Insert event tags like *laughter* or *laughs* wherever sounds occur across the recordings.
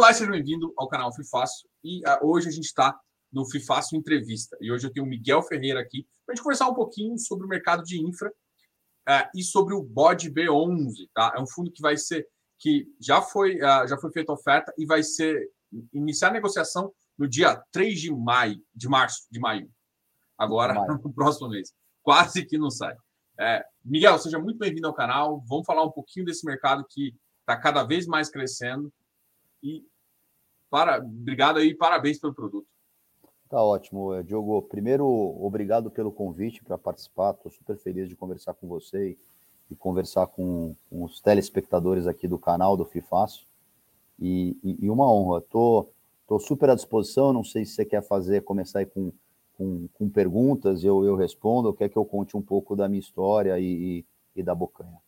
Olá, seja bem-vindo ao canal FIFácil. E uh, hoje a gente está no FIFácil Entrevista. E hoje eu tenho o Miguel Ferreira aqui para a gente conversar um pouquinho sobre o mercado de infra uh, e sobre o BOD B11. Tá? É um fundo que vai ser, que já foi, uh, já foi feita oferta e vai ser iniciar a negociação no dia 3 de maio, de março, de maio. Agora, maio. *laughs* no próximo mês. Quase que não sai. É, Miguel, seja muito bem-vindo ao canal. Vamos falar um pouquinho desse mercado que está cada vez mais crescendo. E para, obrigado aí, parabéns pelo produto. Tá ótimo, eh, Diogo. Primeiro, obrigado pelo convite para participar. Estou super feliz de conversar com você e, e conversar com, com, os telespectadores aqui do canal do FIFácio. E, e, e, uma honra. Estou tô, tô super à disposição. Não sei se você quer fazer, começar aí com, com, com perguntas, eu, eu respondo, ou quer que eu conte um pouco da minha história e, e da Bocanha.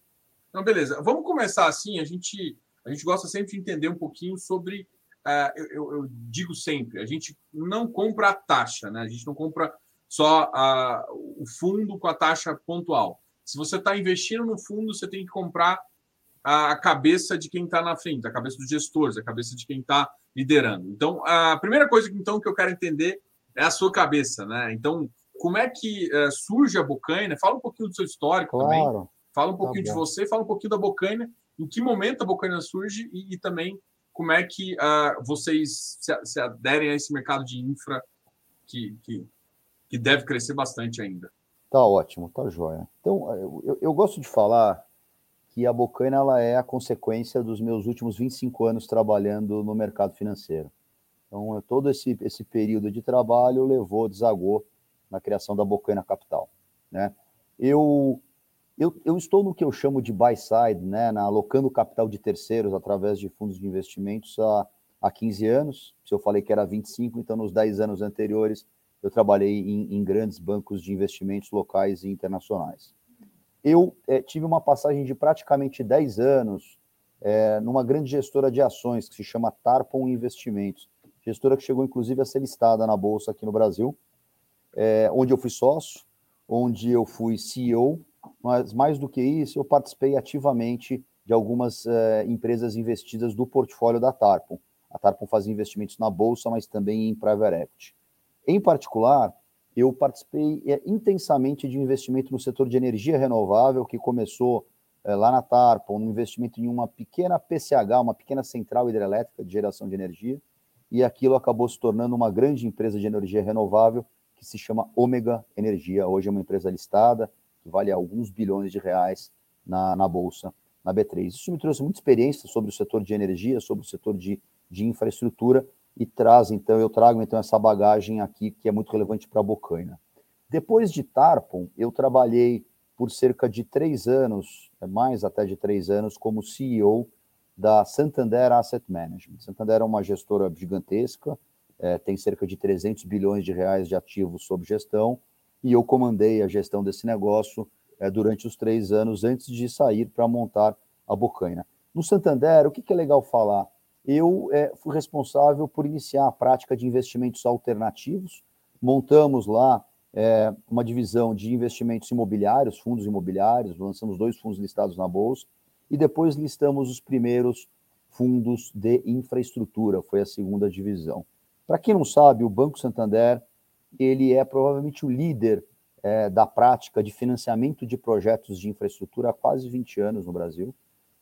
Não, beleza. Vamos começar assim. A gente a gente gosta sempre de entender um pouquinho sobre. Uh, eu, eu, digo sempre, a gente não compra a taxa, né? A gente não compra só uh, o fundo com a taxa pontual. Se você está investindo no fundo, você tem que comprar a cabeça de quem está na frente, a cabeça dos gestores, a cabeça de quem está liderando. Então, a primeira coisa então que eu quero entender é a sua cabeça, né? Então, como é que uh, surge a Bocaina? Fala um pouquinho do seu histórico claro. também. Fala um tá pouquinho tá de você, fala um pouquinho da Bocaina em que momento a Bocaina surge e, e também como é que uh, vocês se, se, aderem a esse mercado de infra que, que, que, deve crescer bastante ainda. Tá ótimo, tá joia. Então, eu, eu gosto de falar que a Bocaina ela é a consequência dos meus últimos 25 anos trabalhando no mercado financeiro. Então, todo esse, esse período de trabalho levou, desagou na criação da Bocaina Capital. Né? Eu eu, eu, estou no que eu chamo de buy side, né, na, alocando capital de terceiros através de fundos de investimentos há, há 15 anos. Se eu falei que era 25, então nos 10 anos anteriores eu trabalhei em, em grandes bancos de investimentos locais e internacionais. Eu é, tive uma passagem de praticamente 10 anos é, numa grande gestora de ações que se chama Tarpon Investimentos, gestora que chegou inclusive a ser listada na bolsa aqui no Brasil, é, onde eu fui sócio, onde eu fui CEO mas mais do que isso, eu participei ativamente de algumas uh, empresas investidas do portfólio da Tarpon. A Tarpon fazia investimentos na bolsa, mas também em private equity. Em particular, eu participei é, intensamente de investimento no setor de energia renovável, que começou é, lá na Tarpon, um investimento em uma pequena PCH, uma pequena central hidrelétrica de geração de energia, e aquilo acabou se tornando uma grande empresa de energia renovável que se chama Ômega Energia. Hoje é uma empresa listada, que vale alguns bilhões de reais na, na Bolsa, na B3. Isso me trouxe muita experiência sobre o setor de energia, sobre o setor de, de infraestrutura, e traz, então, eu trago então essa bagagem aqui que é muito relevante para a Bocaina. Depois de Tarpon, eu trabalhei por cerca de três anos, é mais até de três anos, como CEO da Santander Asset Management. Santander é uma gestora gigantesca, é, tem cerca de 300 bilhões de reais de ativos sob gestão, e eu comandei a gestão desse negócio é, durante os três anos antes de sair para montar a Bocaina. No Santander, o que, que é legal falar? Eu é, fui responsável por iniciar a prática de investimentos alternativos, montamos lá é, uma divisão de investimentos imobiliários, fundos imobiliários, lançamos dois fundos listados na Bolsa, e depois listamos os primeiros fundos de infraestrutura, foi a segunda divisão. Para quem não sabe, o Banco Santander ele é provavelmente o líder é, da prática de financiamento de projetos de infraestrutura há quase 20 anos no Brasil.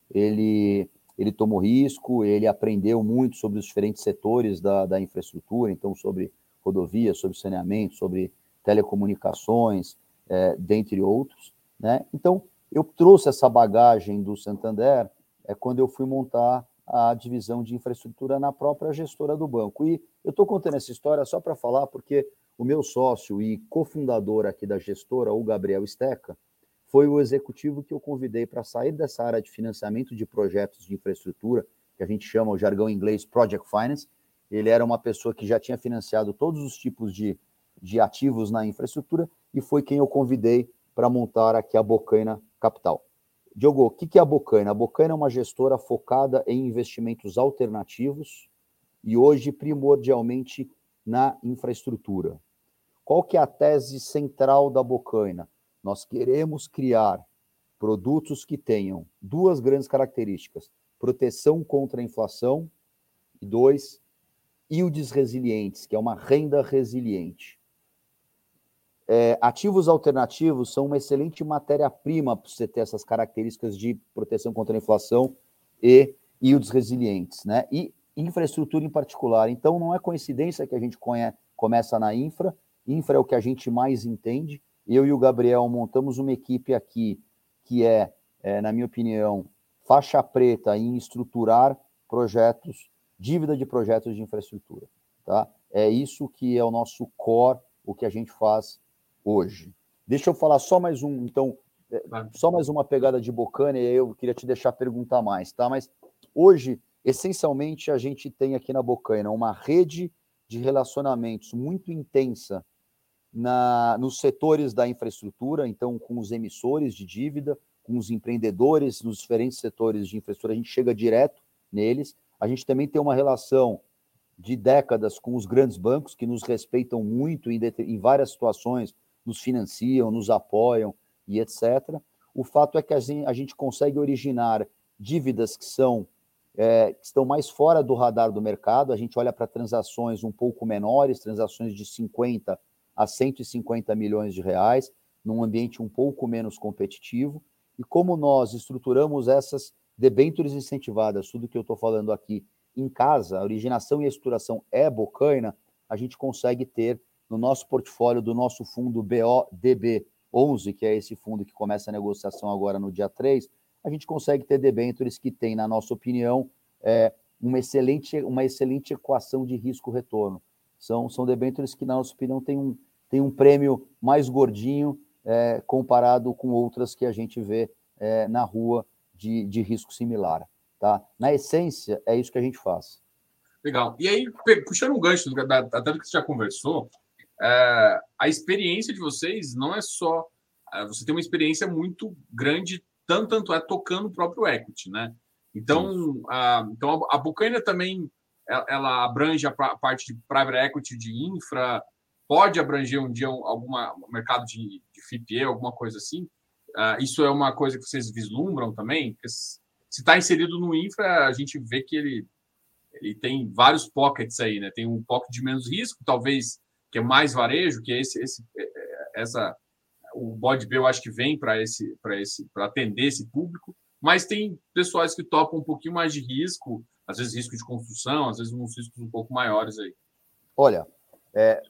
Ele, ele tomou risco, ele aprendeu muito sobre os diferentes setores da, da infraestrutura, então sobre rodovias, sobre saneamento, sobre telecomunicações, é, dentre outros. Né? Então, eu trouxe essa bagagem do Santander é, quando eu fui montar a divisão de infraestrutura na própria gestora do banco. E eu estou contando essa história só para falar, porque o meu sócio e cofundador aqui da gestora, o Gabriel Steca, foi o executivo que eu convidei para sair dessa área de financiamento de projetos de infraestrutura, que a gente chama o jargão inglês Project Finance. Ele era uma pessoa que já tinha financiado todos os tipos de, de ativos na infraestrutura e foi quem eu convidei para montar aqui a Bocaina Capital. Diogo, o que é a Bocaina? A Bocaina é uma gestora focada em investimentos alternativos e hoje primordialmente na infraestrutura. Qual que é a tese central da Bocaina? Nós queremos criar produtos que tenham duas grandes características: proteção contra a inflação E dois, yields resilientes, que é uma renda resiliente. É, ativos alternativos são uma excelente matéria-prima para você ter essas características de proteção contra a inflação e yields resilientes, né? E infraestrutura em particular. Então, não é coincidência que a gente conhece, começa na infra. Infra é o que a gente mais entende. Eu e o Gabriel montamos uma equipe aqui que é, é na minha opinião, faixa preta em estruturar projetos, dívida de projetos de infraestrutura. Tá? É isso que é o nosso core, o que a gente faz hoje. Deixa eu falar só mais um, então, é, só mais uma pegada de Bocana, e aí eu queria te deixar perguntar mais, tá? Mas hoje, essencialmente, a gente tem aqui na Bocaina uma rede de relacionamentos muito intensa na, nos setores da infraestrutura, então com os emissores de dívida, com os empreendedores nos diferentes setores de infraestrutura, a gente chega direto neles. A gente também tem uma relação de décadas com os grandes bancos que nos respeitam muito em, em várias situações, nos financiam, nos apoiam e etc. O fato é que a gente, consegue originar dívidas que são é, que estão mais fora do radar do mercado. A gente olha para transações um pouco menores, transações de 50 a 150 milhões de reais, num ambiente um pouco menos competitivo. E como nós estruturamos essas debêntures incentivadas, tudo que eu estou falando aqui, em casa, a originação e a estruturação é bocaina, a gente consegue ter no nosso portfólio do nosso fundo BODB11, que é esse fundo que começa a negociação agora no dia 3, a gente consegue ter debêntures que têm, na nossa opinião, é, uma, excelente, uma excelente equação de risco-retorno. São, são debêntures que, na nossa opinião, têm um, têm um prêmio mais gordinho é, comparado com outras que a gente vê é, na rua de, de risco similar. Tá? Na essência, é isso que a gente faz. Legal. E aí, puxando um gancho, até do que você já conversou, é, a experiência de vocês não é só. É, você tem uma experiência muito grande, tanto, tanto é tocando o próprio equity, né? Então, a, então a Bucaina também ela abrange a parte de private equity, de infra, pode abranger um dia algum mercado de, de FIPE, alguma coisa assim. Uh, isso é uma coisa que vocês vislumbram também? Porque se está inserido no infra, a gente vê que ele, ele tem vários pockets aí, né? Tem um pocket de menos risco, talvez que é mais varejo, que é esse, esse é, é, essa o bode B eu acho que vem para esse para esse para atender esse público, mas tem pessoas que topam um pouquinho mais de risco, às vezes risco de construção, às vezes uns riscos um pouco maiores aí. Olha, é,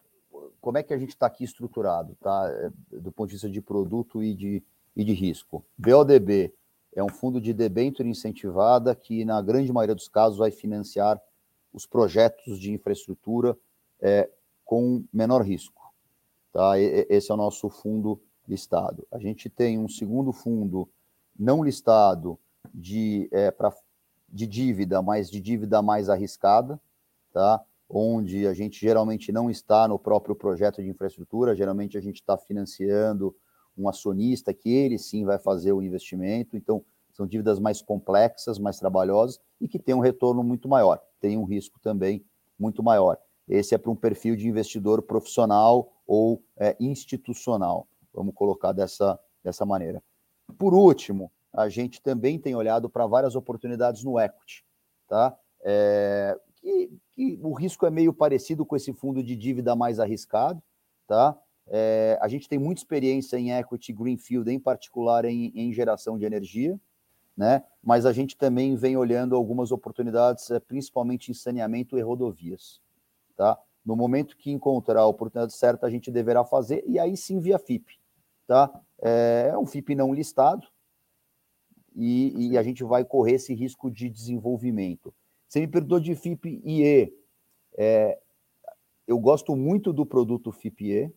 como é que a gente está aqui estruturado, tá? É, do ponto de vista de produto e de, e de risco. BODB é um fundo de debênture incentivada que, na grande maioria dos casos, vai financiar os projetos de infraestrutura é, com menor risco. Tá? Esse é o nosso fundo listado. A gente tem um segundo fundo não listado de, é, pra, de dívida, mas de dívida mais arriscada, tá? onde a gente geralmente não está no próprio projeto de infraestrutura, geralmente a gente está financiando um acionista que ele sim vai fazer o investimento, então são dívidas mais complexas, mais trabalhosas e que tem um retorno muito maior, tem um risco também muito maior. Esse é para um perfil de investidor profissional ou é, institucional, vamos colocar dessa, dessa maneira. Por último, a gente também tem olhado para várias oportunidades no equity, tá? É, que, que, o risco é meio parecido com esse fundo de dívida mais arriscado, tá? É, a gente tem muita experiência em equity greenfield, em particular em, em, geração de energia, né? Mas a gente também vem olhando algumas oportunidades, é, principalmente em saneamento e rodovias, tá? No momento que encontrar a oportunidade certa, a gente deverá fazer, e aí sim via FIP, tá? É, é um FIP não listado, e, e, a gente vai correr esse risco de desenvolvimento. Você me perdoou de FIP-IE. É, eu gosto muito do produto FIP-IE.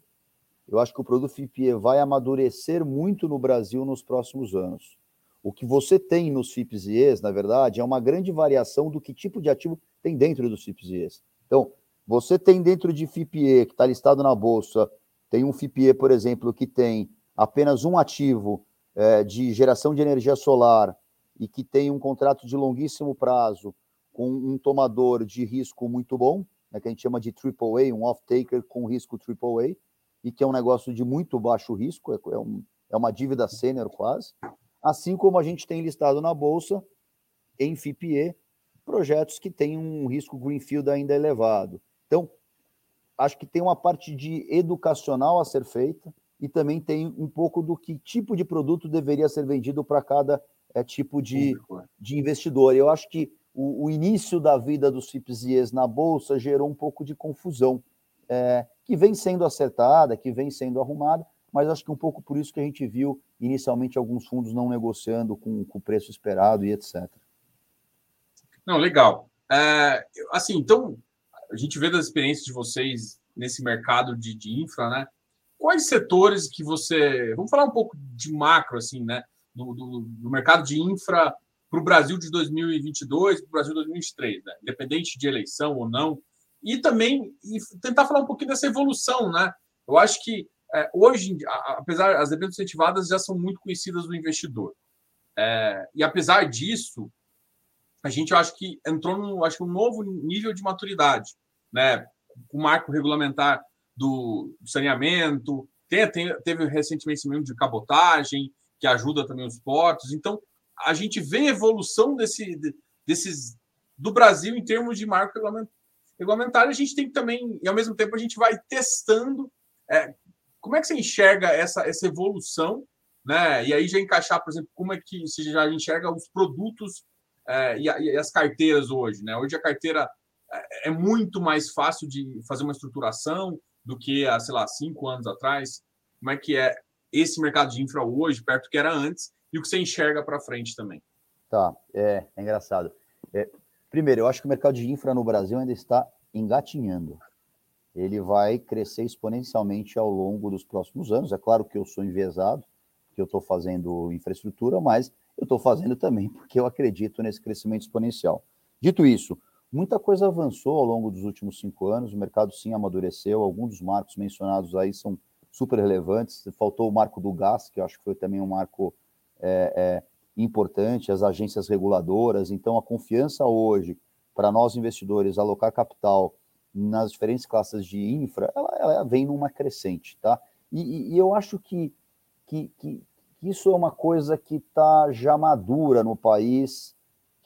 Eu acho que o produto FIP-IE vai amadurecer muito no Brasil nos próximos anos. O que você tem nos FIPs-IEs, na verdade, é uma grande variação do que tipo de ativo tem dentro dos FIPs-IEs. Então, você tem dentro de FIP-IE, que está listado na Bolsa, tem um FIP-IE, por exemplo, que tem apenas um ativo é, de geração de energia solar e que tem um contrato de longuíssimo prazo com um tomador de risco muito bom, né, que a gente chama de AAA, um off-taker com risco AAA, e que é um negócio de muito baixo risco, é, é, um, é uma dívida sênior quase, assim como a gente tem listado na Bolsa, em FIPE, projetos que têm um risco greenfield ainda elevado. Então, acho que tem uma parte de educacional a ser feita e também tem um pouco do que tipo de produto deveria ser vendido para cada é, tipo de, é. de investidor. Eu acho que o, o início da vida dos FIPS na Bolsa gerou um pouco de confusão, é, que vem sendo acertada, que vem sendo arrumada, mas acho que um pouco por isso que a gente viu inicialmente alguns fundos não negociando com, com o preço esperado e etc. Não, legal. É, assim, então, a gente vê das experiências de vocês nesse mercado de, de infra, né? Quais setores que você. Vamos falar um pouco de macro, assim, né? Do, do, do mercado de infra para o Brasil de 2022 para o Brasil de 2023, né? independente de eleição ou não. E também e tentar falar um pouquinho dessa evolução, né? Eu acho que é, hoje, apesar as debêntures incentivadas já são muito conhecidas do investidor. É, e apesar disso, a gente acho que entrou num acho, um novo nível de maturidade, né? O marco regulamentar do, saneamento, tem, tem, teve recentemente mesmo de cabotagem, que ajuda também os portos. Então, a gente vê a evolução desse, desses do Brasil em termos de marco regulamentar. A gente tem também, e ao mesmo tempo, a gente vai testando. É, como é que você enxerga essa, essa evolução? Né? E aí já encaixar, por exemplo, como é que você já enxerga os produtos é, e, e, as carteiras hoje. Né? Hoje a carteira é, é muito mais fácil de fazer uma estruturação do que há, sei lá, cinco anos atrás. Como é que é esse mercado de infra hoje, perto do que era antes, e o que você enxerga para frente também. Tá, é, é engraçado. É, primeiro, eu acho que o mercado de infra no Brasil ainda está engatinhando. Ele vai crescer exponencialmente ao longo dos próximos anos. É claro que eu sou enviesado, que eu estou fazendo infraestrutura, mas eu estou fazendo também *laughs* porque eu acredito nesse crescimento exponencial. Dito isso, muita coisa avançou ao longo dos últimos cinco anos, o mercado sim amadureceu, alguns dos marcos mencionados aí são super relevantes. Faltou o marco do gás, que eu acho que foi também um marco é, é, importante, as agências reguladoras. Então, a confiança hoje para nós investidores alocar capital nas diferentes classes de infra, ela, ela vem numa crescente, tá? E, e eu acho que, que, que, isso é uma coisa que está já madura no país,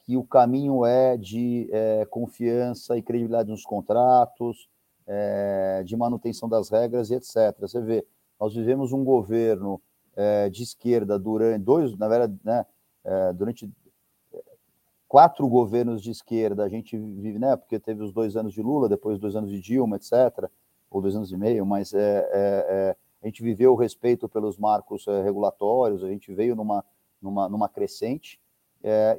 que o caminho é de é, confiança e credibilidade nos contratos, é, de manutenção das regras e etc. Você vê, nós vivemos um governo é, de esquerda durante dois, na verdade, né, é, durante quatro governos de esquerda, a gente vive, né, porque teve os dois anos de Lula, depois dois anos de Dilma, etc., ou dois anos e meio, mas é, é, é a gente viveu o respeito pelos marcos é, regulatórios, a gente veio numa, numa, numa crescente,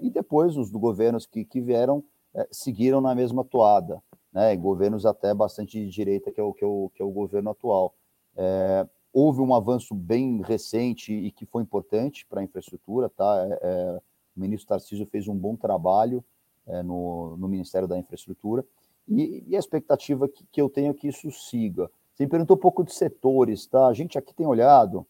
e depois os governos que, que vieram seguiram na mesma toada né, governos até bastante de direita, que é o, que é o, que é o governo atual. É, houve um avanço bem recente e que foi importante para a infraestrutura, tá? É, é, o ministro Tarcísio fez um bom trabalho é, no, no Ministério da Infraestrutura e, e a expectativa que, que, eu tenho é que isso siga. Você me perguntou um pouco de setores, tá? A gente aqui tem olhado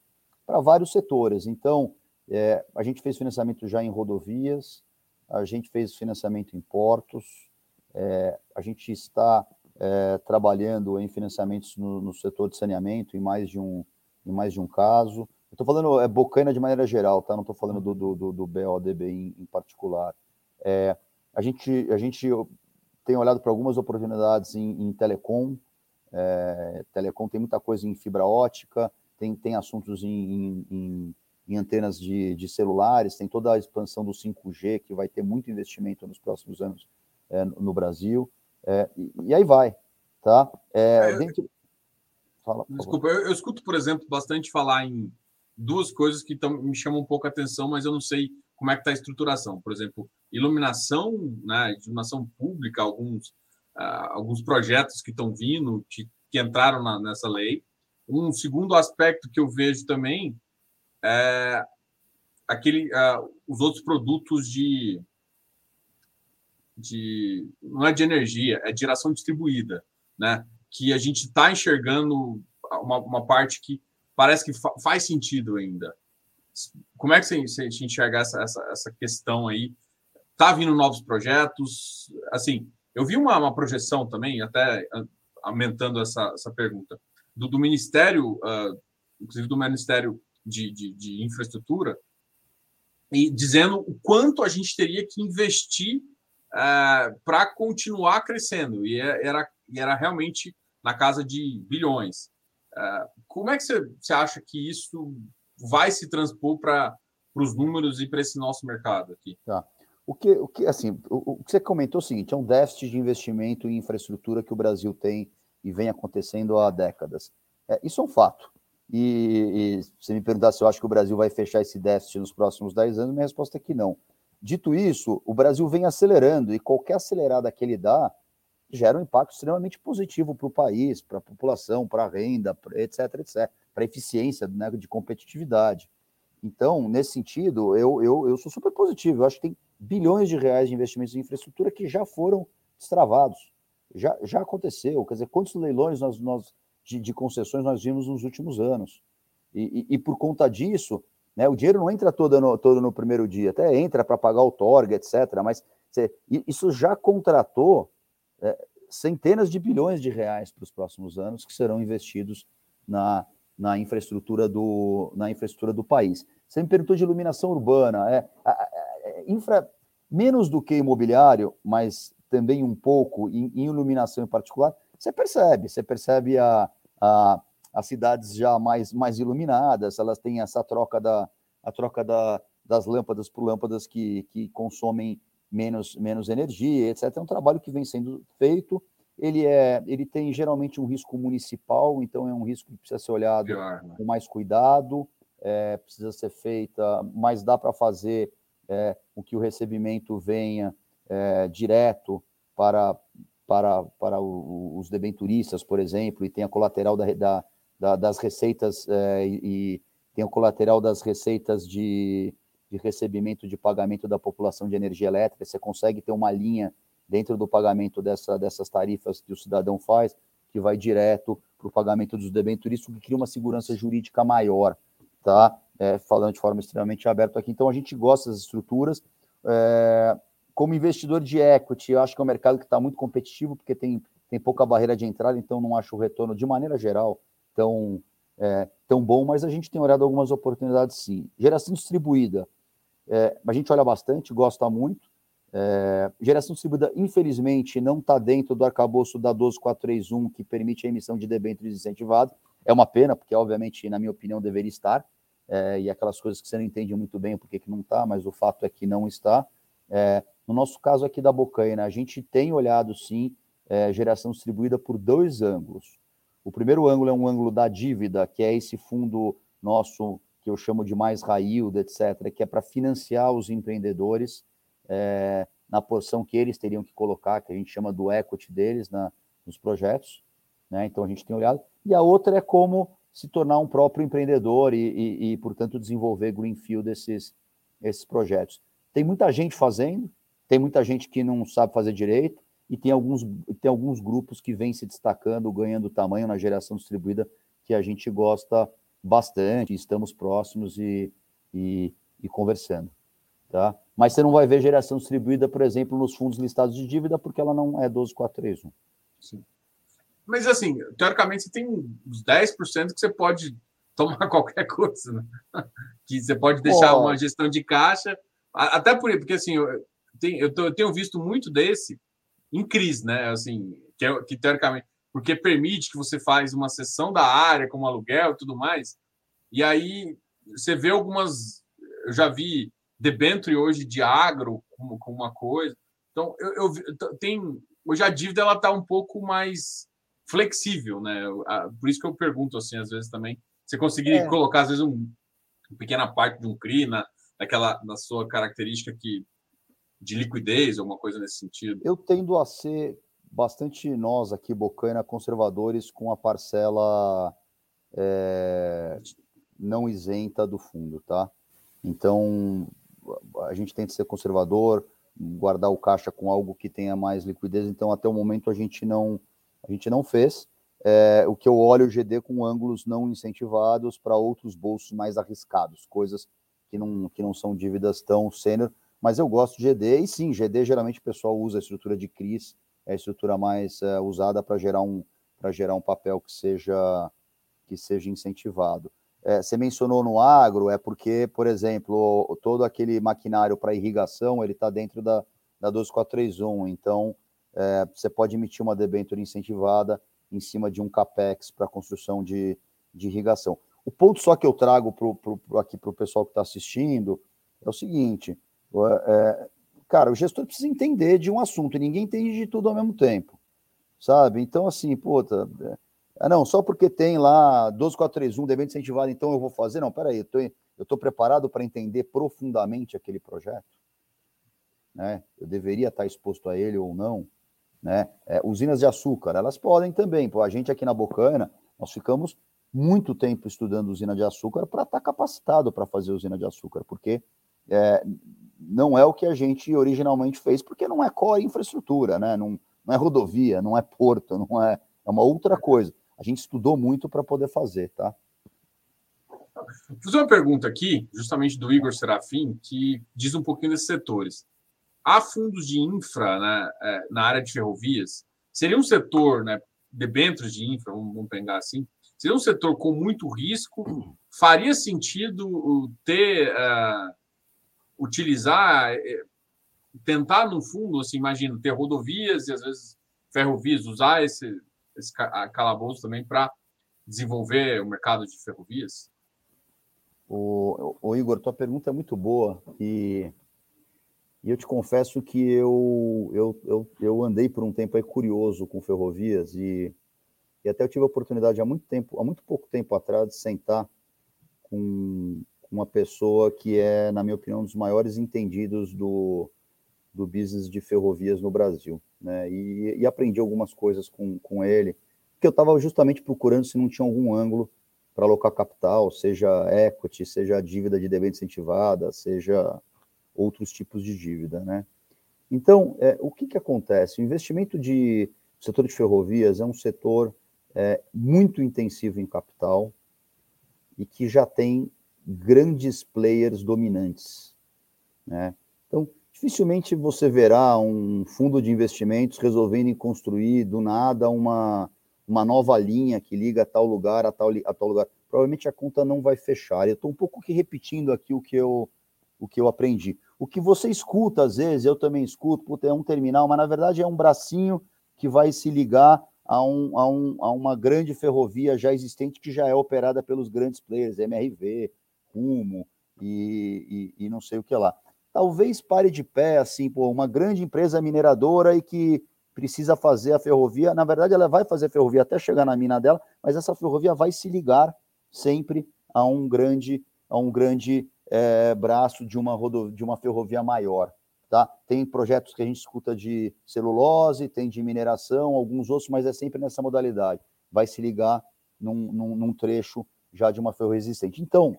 para vários setores, então é, a gente fez financiamento já em rodovias, a gente fez financiamento em portos, é, a gente está é, trabalhando em financiamentos no, no, setor de saneamento em mais de um, em mais de um caso. Estou falando é Bocaina de maneira geral, tá? Não estou falando do, do, do, BODB em, em particular. É, a, gente, a gente tem olhado para algumas oportunidades em, em telecom. É, telecom tem muita coisa em fibra ótica, tem, tem assuntos em, em antenas de, de celulares, tem toda a expansão do 5G, que vai ter muito investimento nos próximos anos é, no Brasil, é, e, e, aí vai, tá? É, é dentro... Fala, Desculpa, eu, eu, escuto, por exemplo, bastante falar em duas coisas que tão, me chamam um pouco a atenção, mas eu não sei como é que está a estruturação. Por exemplo, iluminação, né, iluminação pública, alguns, uh, alguns projetos que estão vindo, que, que entraram na, nessa lei. Um segundo aspecto que eu vejo também é aquele, uh, os outros produtos de de não é de energia, é de geração distribuída, né? Que a gente está enxergando uma, uma, parte que parece que fa faz sentido ainda. Como é que você, você enxerga essa, essa, essa questão aí? Tá vindo novos projetos? Assim, eu vi uma, uma projeção também, até aumentando essa, essa pergunta, do, do Ministério, uh, inclusive do Ministério de, de, de Infraestrutura, e dizendo o quanto a gente teria que investir é, para continuar crescendo, e é, era, era realmente na casa de bilhões. É, como é que você, você acha que isso vai se transpor para os números e para esse nosso mercado aqui? Tá. O que, o que, assim, o, o, que você comentou é o seguinte: é um déficit de investimento em infraestrutura que o Brasil tem e vem acontecendo há décadas. É, isso é um fato. E, e se me perguntar se eu acho que o Brasil vai fechar esse déficit nos próximos 10 anos, minha resposta é que não. Dito isso, o Brasil vem acelerando e qualquer acelerada que ele dá gera um impacto extremamente positivo para o país, para a população, para a renda, etc, etc, para a eficiência né, de competitividade. Então, nesse sentido, eu, eu, eu sou super positivo. Eu acho que tem bilhões de reais de investimentos em infraestrutura que já foram destravados. Já, já aconteceu. Quer dizer, quantos leilões nós, nós de, de concessões nós vimos nos últimos anos? E, e, e por conta disso, né? O dinheiro não entra todo no, todo no primeiro dia, até entra para pagar o torgue, etc. Mas você, isso já contratou é, centenas de bilhões de reais para os próximos anos que serão investidos na, na, infraestrutura, do, na infraestrutura do país. Você me perguntou de iluminação urbana. É, infra, menos do que imobiliário, mas também um pouco em, em iluminação em particular, você percebe, você percebe a, a as cidades já mais, mais iluminadas, elas têm essa troca da, a troca da, das lâmpadas por lâmpadas que, que consomem menos, menos energia, etc. É um trabalho que vem sendo feito. Ele, é, ele tem geralmente um risco municipal, então é um risco que precisa ser olhado Pior, né? com mais cuidado, é, precisa ser feita, mas dá para fazer é, o que o recebimento venha é, direto para, para, para os debenturistas, por exemplo, e tem a colateral da, da, da, das receitas é, e, tem o colateral das receitas de, de recebimento de pagamento da população de energia elétrica. Você consegue ter uma linha dentro do pagamento dessa, dessas tarifas que o cidadão faz, que vai direto para o pagamento dos debêntures, isso que cria uma segurança jurídica maior, tá? É, falando de forma extremamente aberta aqui. Então, a gente gosta das estruturas. É, como investidor de equity, eu acho que é um mercado que está muito competitivo, porque tem, tem pouca barreira de entrada, então não acho o retorno, de maneira geral, tão, é, tão bom, mas a gente tem olhado algumas oportunidades sim. Geração distribuída, é, a gente olha bastante, gosta muito. É, geração distribuída, infelizmente, não está dentro do arcabouço da 12431, que permite a emissão de debêntures incentivados. É uma pena, porque, obviamente, na minha opinião, deveria estar. É, e aquelas coisas que você não entende muito bem porque que não está, mas o fato é que não está. É, no nosso caso aqui da Bocaina, a gente tem olhado, sim, é, geração distribuída por dois ângulos. O primeiro ângulo é um ângulo da dívida, que é esse fundo nosso que eu chamo de mais raio, etc., que é para financiar os empreendedores é, na porção que eles teriam que colocar, que a gente chama do equity deles na, nos projetos. Né? Então a gente tem olhado. E a outra é como se tornar um próprio empreendedor e, e, e portanto, desenvolver greenfield esses, esses projetos. Tem muita gente fazendo, tem muita gente que não sabe fazer direito, e tem alguns, tem alguns grupos que vêm se destacando, ganhando tamanho na geração distribuída, que a gente gosta bastante, estamos próximos e, e, e conversando. Tá? Mas você não vai ver geração distribuída, por exemplo, nos fundos listados de dívida, porque ela não é 12431. Sim. Mas, assim, teoricamente, você tem uns 10% que você pode *laughs* tomar qualquer coisa, né? *laughs* Que você pode deixar uma gestão de caixa. Até por porque, assim, eu, tenho, eu tenho visto muito desse em crise, né? Assim, que, é, que teoricamente, porque permite que você faz uma sessão da área como aluguel e tudo mais. E aí você vê algumas, eu já vi debênture hoje de agro como, como uma coisa. Então eu, eu tem hoje a dívida ela está um pouco mais flexível, né? Por isso que eu pergunto assim às vezes também, você conseguir é. colocar às vezes um, uma pequena parte de um CRI na, naquela na sua característica que de liquidez, alguma coisa nesse sentido? Eu tendo a ser bastante nós aqui, Bocaina, conservadores, com a parcela é, não isenta do fundo, tá? Então, a gente tenta ser conservador, guardar o caixa com algo que tenha mais liquidez. Então, até o momento, a gente não, a gente não fez. É, o que eu olho o GD com ângulos não incentivados para outros bolsos mais arriscados, coisas que não, que não são dívidas tão sênior, mas eu gosto de GD, e sim, GD geralmente o pessoal usa a estrutura de CRIs, é a estrutura mais é, usada para gerar um gerar um papel que seja que seja incentivado. É, você mencionou no agro, é porque, por exemplo, todo aquele maquinário para irrigação ele está dentro da, da 12431. Então, é, você pode emitir uma debênture incentivada em cima de um CAPEX para construção de, de irrigação. O ponto só que eu trago pro, pro, aqui para o pessoal que está assistindo é o seguinte: cara, o gestor precisa entender de um assunto, e ninguém entende de tudo ao mesmo tempo, sabe? Então, assim, puta, é, ah, não, só porque tem lá 12431, debênture incentivado, então eu vou fazer? Não, peraí, eu estou preparado para entender profundamente aquele projeto? Né? Eu deveria estar exposto a ele ou não? Né? É, usinas de açúcar, elas podem também. Pô, a gente aqui na Bocana, nós ficamos muito tempo estudando usina de açúcar para estar tá capacitado para fazer usina de açúcar, porque é, não é o que a gente originalmente fez, porque não é core infraestrutura, né? não, não é rodovia, não é porto, não é, é uma outra coisa. A gente estudou muito para poder fazer, tá? Vou fazer uma pergunta aqui, justamente do Igor Serafim, que diz um pouquinho desses setores há fundos de infra né, é, na área de ferrovias. Seria um setor, né, debêntures de infra, vamos pegar assim, seria um setor com muito risco. Faria sentido ter, uh, utilizar, é, tentar no fundo, assim, imagina, ter rodovias e às vezes ferrovias, usar esse, esse calabouço também para desenvolver o mercado de ferrovias? O, o Igor, tua pergunta é muito boa e e eu te confesso que eu, eu, eu, eu andei por um tempo aí curioso com ferrovias e, e até eu tive a oportunidade há muito tempo, há muito pouco tempo atrás, de sentar com uma pessoa que é, na minha opinião, um dos maiores entendidos do, do business de ferrovias no Brasil. Né? E, e aprendi algumas coisas com, com ele, que eu estava justamente procurando se não tinha algum ângulo para alocar capital, seja equity, seja dívida de debênture incentivada, seja outros tipos de dívida, né? Então, é, o que, que acontece? O investimento de setor de ferrovias é um setor é, muito intensivo em capital e que já tem grandes players dominantes, né? Então, dificilmente você verá um fundo de investimentos resolvendo construir do nada uma, uma nova linha que liga a tal lugar a tal, a tal lugar. Provavelmente a conta não vai fechar. Eu estou um pouco que repetindo aqui o que eu o que eu aprendi. O que você escuta, às vezes, eu também escuto, puta, é um terminal, mas na verdade é um bracinho que vai se ligar a, um, a, um, a uma grande ferrovia já existente que já é operada pelos grandes players, MRV, Rumo e, e, e não sei o que lá. Talvez pare de pé, assim, pô, uma grande empresa mineradora e que precisa fazer a ferrovia. Na verdade, ela vai fazer a ferrovia até chegar na mina dela, mas essa ferrovia vai se ligar sempre a um grande, a um grande é, braço de uma, rodo, de uma ferrovia maior. Tá? Tem projetos que a gente escuta de celulose, tem de mineração, alguns outros, mas é sempre nessa modalidade. Vai se ligar num, num, num trecho já de uma ferrovia existente. Então,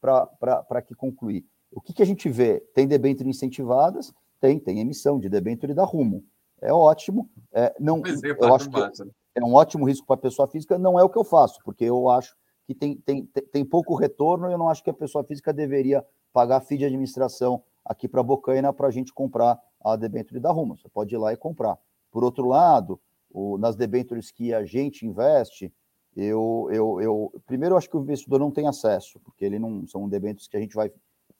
para que concluir, o que, que a gente vê? Tem debênture incentivadas? Tem, tem emissão de debênture da Rumo. É ótimo. É, não, eu acho que é um ótimo risco para a pessoa física, não é o que eu faço, porque eu acho que tem, tem, tem pouco retorno e eu não acho que a pessoa física deveria pagar FII de administração aqui para a Bocaina para a gente comprar a debênture da Rumo. Você pode ir lá e comprar. Por outro lado, o, nas debêntures que a gente investe, eu, eu, eu primeiro eu acho que o investidor não tem acesso, porque ele não são debêntures que a gente vai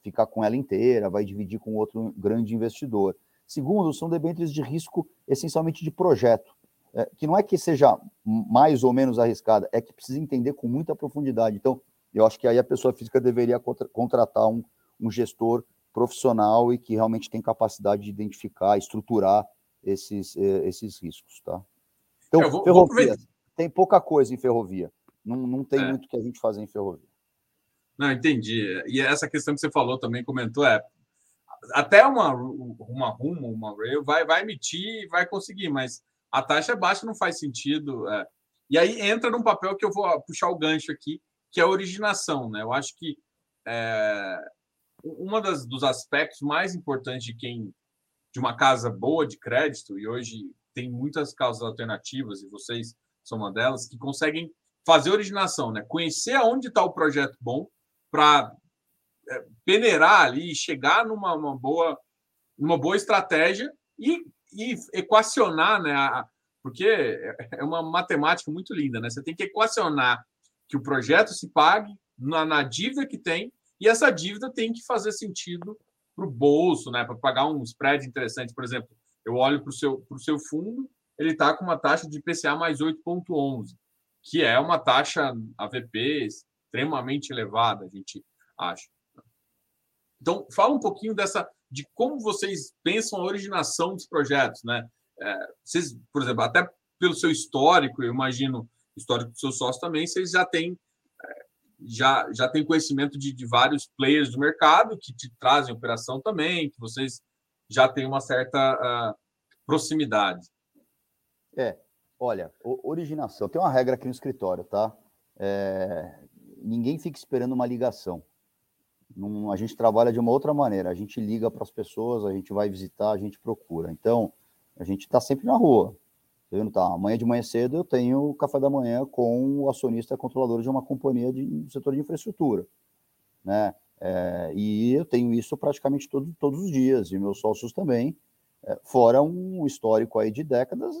ficar com ela inteira, vai dividir com outro grande investidor. Segundo, são debêntures de risco essencialmente de projeto é, que não é que seja mais ou menos arriscada, é que precisa entender com muita profundidade. Então, eu acho que aí a pessoa física deveria contra, contratar um, um gestor profissional e que realmente tem capacidade de identificar, estruturar esses, eh, esses riscos, tá? Então, é, vou, ferrovia, vou tem pouca coisa em ferrovia. Não, não tem é. muito que a gente fazer em ferrovia. Não, entendi. E essa questão que você falou também, comentou, é até uma, uma Rumo, uma Rail vai, vai emitir, vai conseguir, mas a taxa é baixa não faz sentido. É. E aí entra num papel que eu vou puxar o gancho aqui, que é a originação. Né? Eu acho que é, uma das, dos aspectos mais importantes de quem de uma casa boa de crédito, e hoje tem muitas causas alternativas, e vocês são uma delas, que conseguem fazer originação, né? conhecer aonde está o projeto bom para é, peneirar ali, chegar numa boa, numa boa estratégia e e equacionar, né? A, porque é uma matemática muito linda, né? Você tem que equacionar que o projeto se pague na, na dívida que tem e essa dívida tem que fazer sentido para o bolso, né? Para pagar um spread interessante. Por exemplo, eu olho para o seu, seu fundo, ele está com uma taxa de IPCA mais 8,11, que é uma taxa AVP extremamente elevada, a gente acha. Então, fala um pouquinho dessa de como vocês pensam a originação dos projetos, né? É, vocês, por exemplo, até pelo seu histórico, eu imagino, histórico do seu sócio também, vocês já têm é, já, já tem conhecimento de, de vários players do mercado que te trazem operação também, que vocês já têm uma certa uh, proximidade. É, olha, originação. Tem uma regra aqui no escritório, tá? É, ninguém fica esperando uma ligação. A gente trabalha de uma outra maneira. A gente liga para as pessoas, a gente vai visitar, a gente procura. Então, a gente está sempre na rua. Eu tá, amanhã de manhã cedo eu tenho café da manhã com o acionista controlador de uma companhia de, do setor de infraestrutura, né? É, e eu tenho isso praticamente todo, todos os dias, e meus sócios também, fora um histórico aí de décadas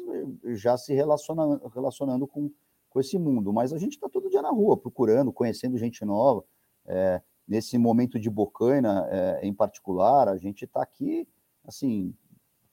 já se relaciona, relacionando com, com esse mundo. Mas a gente está todo dia na rua, procurando, conhecendo gente nova. É, nesse momento de Bocaina, é, em particular, a gente está aqui, assim,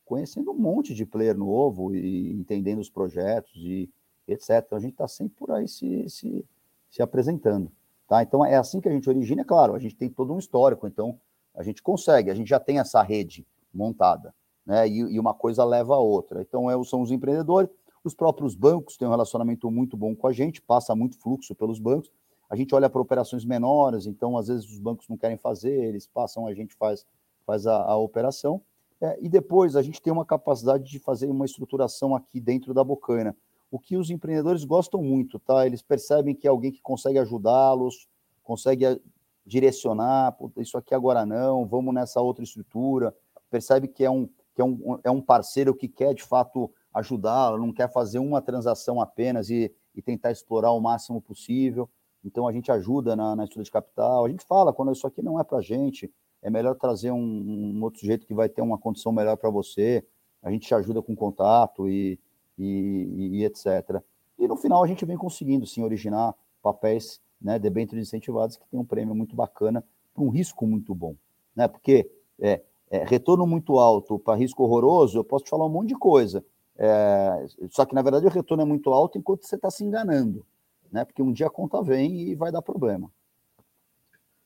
conhecendo um monte de player novo e entendendo os projetos e etc. A gente está sempre por aí se, se, se apresentando. Tá? Então é assim que a gente origina, é claro, a gente tem todo um histórico, então a gente consegue, a gente já tem essa rede montada, né? E, e uma coisa leva a outra. Então é, são os empreendedores, os próprios bancos têm um relacionamento muito bom com a gente, passa muito fluxo pelos bancos. A gente olha para operações menores, então às vezes os bancos não querem fazer, eles passam, a gente faz, faz a, a operação. É, e depois a gente tem uma capacidade de fazer uma estruturação aqui dentro da Bocaina. O que os empreendedores gostam muito, tá? Eles percebem que é alguém que consegue ajudá-los, consegue eh, direcionar, isso aqui agora não, vamos nessa outra estrutura. Percebe que é um, que é um, é um parceiro que quer de fato ajudá-lo, não quer fazer uma transação apenas e, e tentar explorar o máximo possível. Então a gente ajuda na, na estrutura de capital. A gente fala quando isso aqui não é para a gente, é melhor trazer um, um outro sujeito que vai ter uma condição melhor para você, a gente te ajuda com contato e, e, e, etc. E no final a gente vem conseguindo, sim, originar papéis, né, debêntures incentivados que tem um prêmio muito bacana para um risco muito bom, né, porque é, é retorno muito alto para risco horroroso, eu posso te falar um monte de coisa, é, só que na verdade o retorno é muito alto enquanto você está se enganando, né, porque um dia a conta vem e vai dar problema.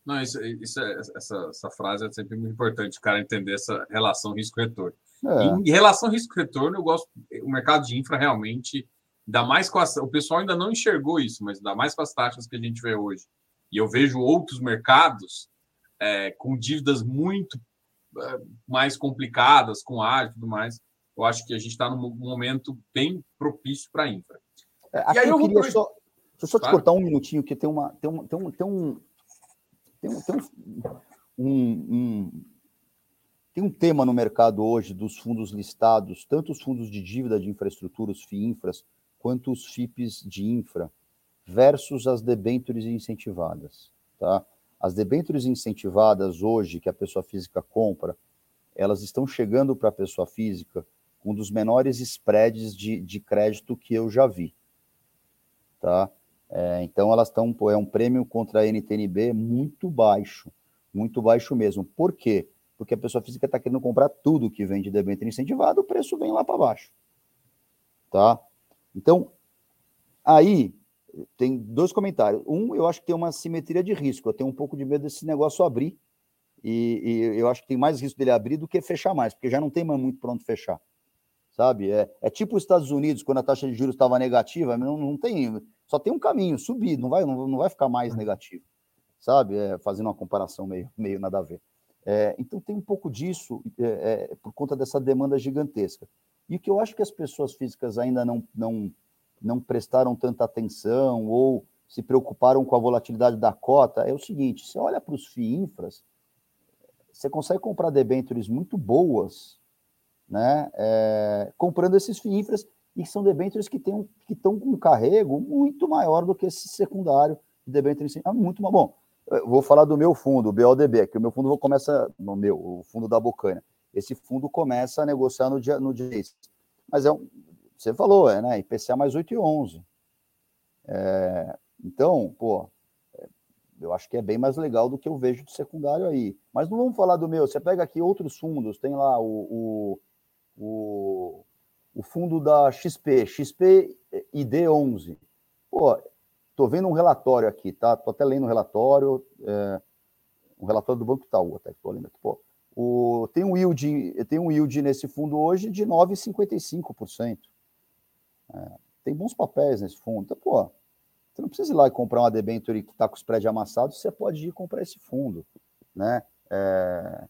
Não, isso, isso é, essa, essa frase é sempre muito importante, o cara entender essa relação risco-retorno. É. Em, em relação risco-retorno, eu gosto. O mercado de infra realmente dá mais com as, O pessoal ainda não enxergou isso, mas dá mais com as taxas que a gente vê hoje. E eu vejo outros mercados é, com dívidas muito mais complicadas, com ar e tudo mais. Eu acho que a gente está num momento bem propício para infra. É, e aí eu, eu queria só. Deixa eu só te claro. cortar um minutinho, que tem, uma, tem, um, tem, um, tem um, tem, tem um, um, tem um tema no mercado hoje dos fundos listados, tanto os fundos de dívida de infraestrutura, os FIINFRAs, quanto os FIPs de infra, versus as debêntures incentivadas. Tá? As debêntures incentivadas hoje, que a pessoa física compra, elas estão chegando para a pessoa física com um dos menores spreads de, de crédito que eu já vi. Tá? É, então elas estão, é um prêmio contra a NTNB muito baixo, muito baixo mesmo. Por quê? Porque a pessoa física está querendo comprar tudo que vem de debênture incentivado, o preço vem lá para baixo. Tá? Então, aí tem dois comentários. Um, eu acho que tem uma simetria de risco. Eu tenho um pouco de medo desse negócio abrir. E, e eu acho que tem mais risco dele abrir do que fechar mais, porque já não tem mais muito pronto fechar. Sabe? É, é tipo os Estados Unidos, quando a taxa de juros estava negativa, não, não tem só tem um caminho, subir, não vai, não, não vai ficar mais negativo, sabe? É, fazendo uma comparação meio, meio nada a ver. É, então tem um pouco disso é, é, por conta dessa demanda gigantesca. E o que eu acho que as pessoas físicas ainda não, não, não prestaram tanta atenção ou se preocuparam com a volatilidade da cota é o seguinte: você olha para os FII infras, você consegue comprar debêntures muito boas, né? É, comprando esses FII infras e são debêntures que estão que com um carrego muito maior do que esse secundário de debênture é muito mais bom. vou falar do meu fundo, o BODB, que o meu fundo começa no meu, o fundo da Bocana. Esse fundo começa a negociar no dia no dia Mas é um, você falou, é, né? IPCA mais 8 e 11. É, então, pô, eu acho que é bem mais legal do que eu vejo de secundário aí. Mas não vamos falar do meu. Você pega aqui outros fundos, tem lá o, o, o, o fundo da XP, XP ID11. Pô, tô vendo um relatório aqui, tá? Tô até lendo um relatório, é, um relatório do Banco Itaú, até que tô lendo aqui. Pô, o, tem, um yield, tem um yield nesse fundo hoje de 9,55%. É, tem bons papéis nesse fundo. Então, pô, você não precisa ir lá e comprar uma debenture que está com os spread amassados, você pode ir comprar esse fundo, né? É,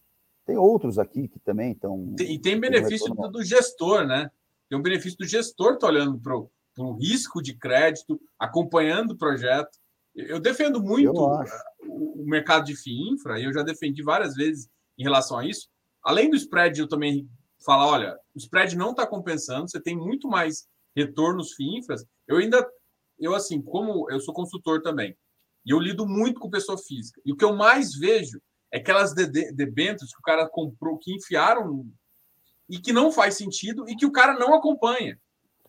tem outros aqui que também estão... E tem benefício do, do, gestor, né? Tem um benefício do gestor, tá olhando para o risco de crédito, acompanhando o projeto. Eu defendo muito eu o mercado de FII infra, e eu já defendi várias vezes em relação a isso. Além do spread, eu também falar, olha, o spread não está compensando, você tem muito mais retornos FII infras. Eu ainda eu, assim, como eu sou consultor também, e eu lido muito com pessoa física, e o que eu mais vejo é aquelas debêntures que o cara comprou, que enfiaram e que não faz sentido e que o cara não acompanha.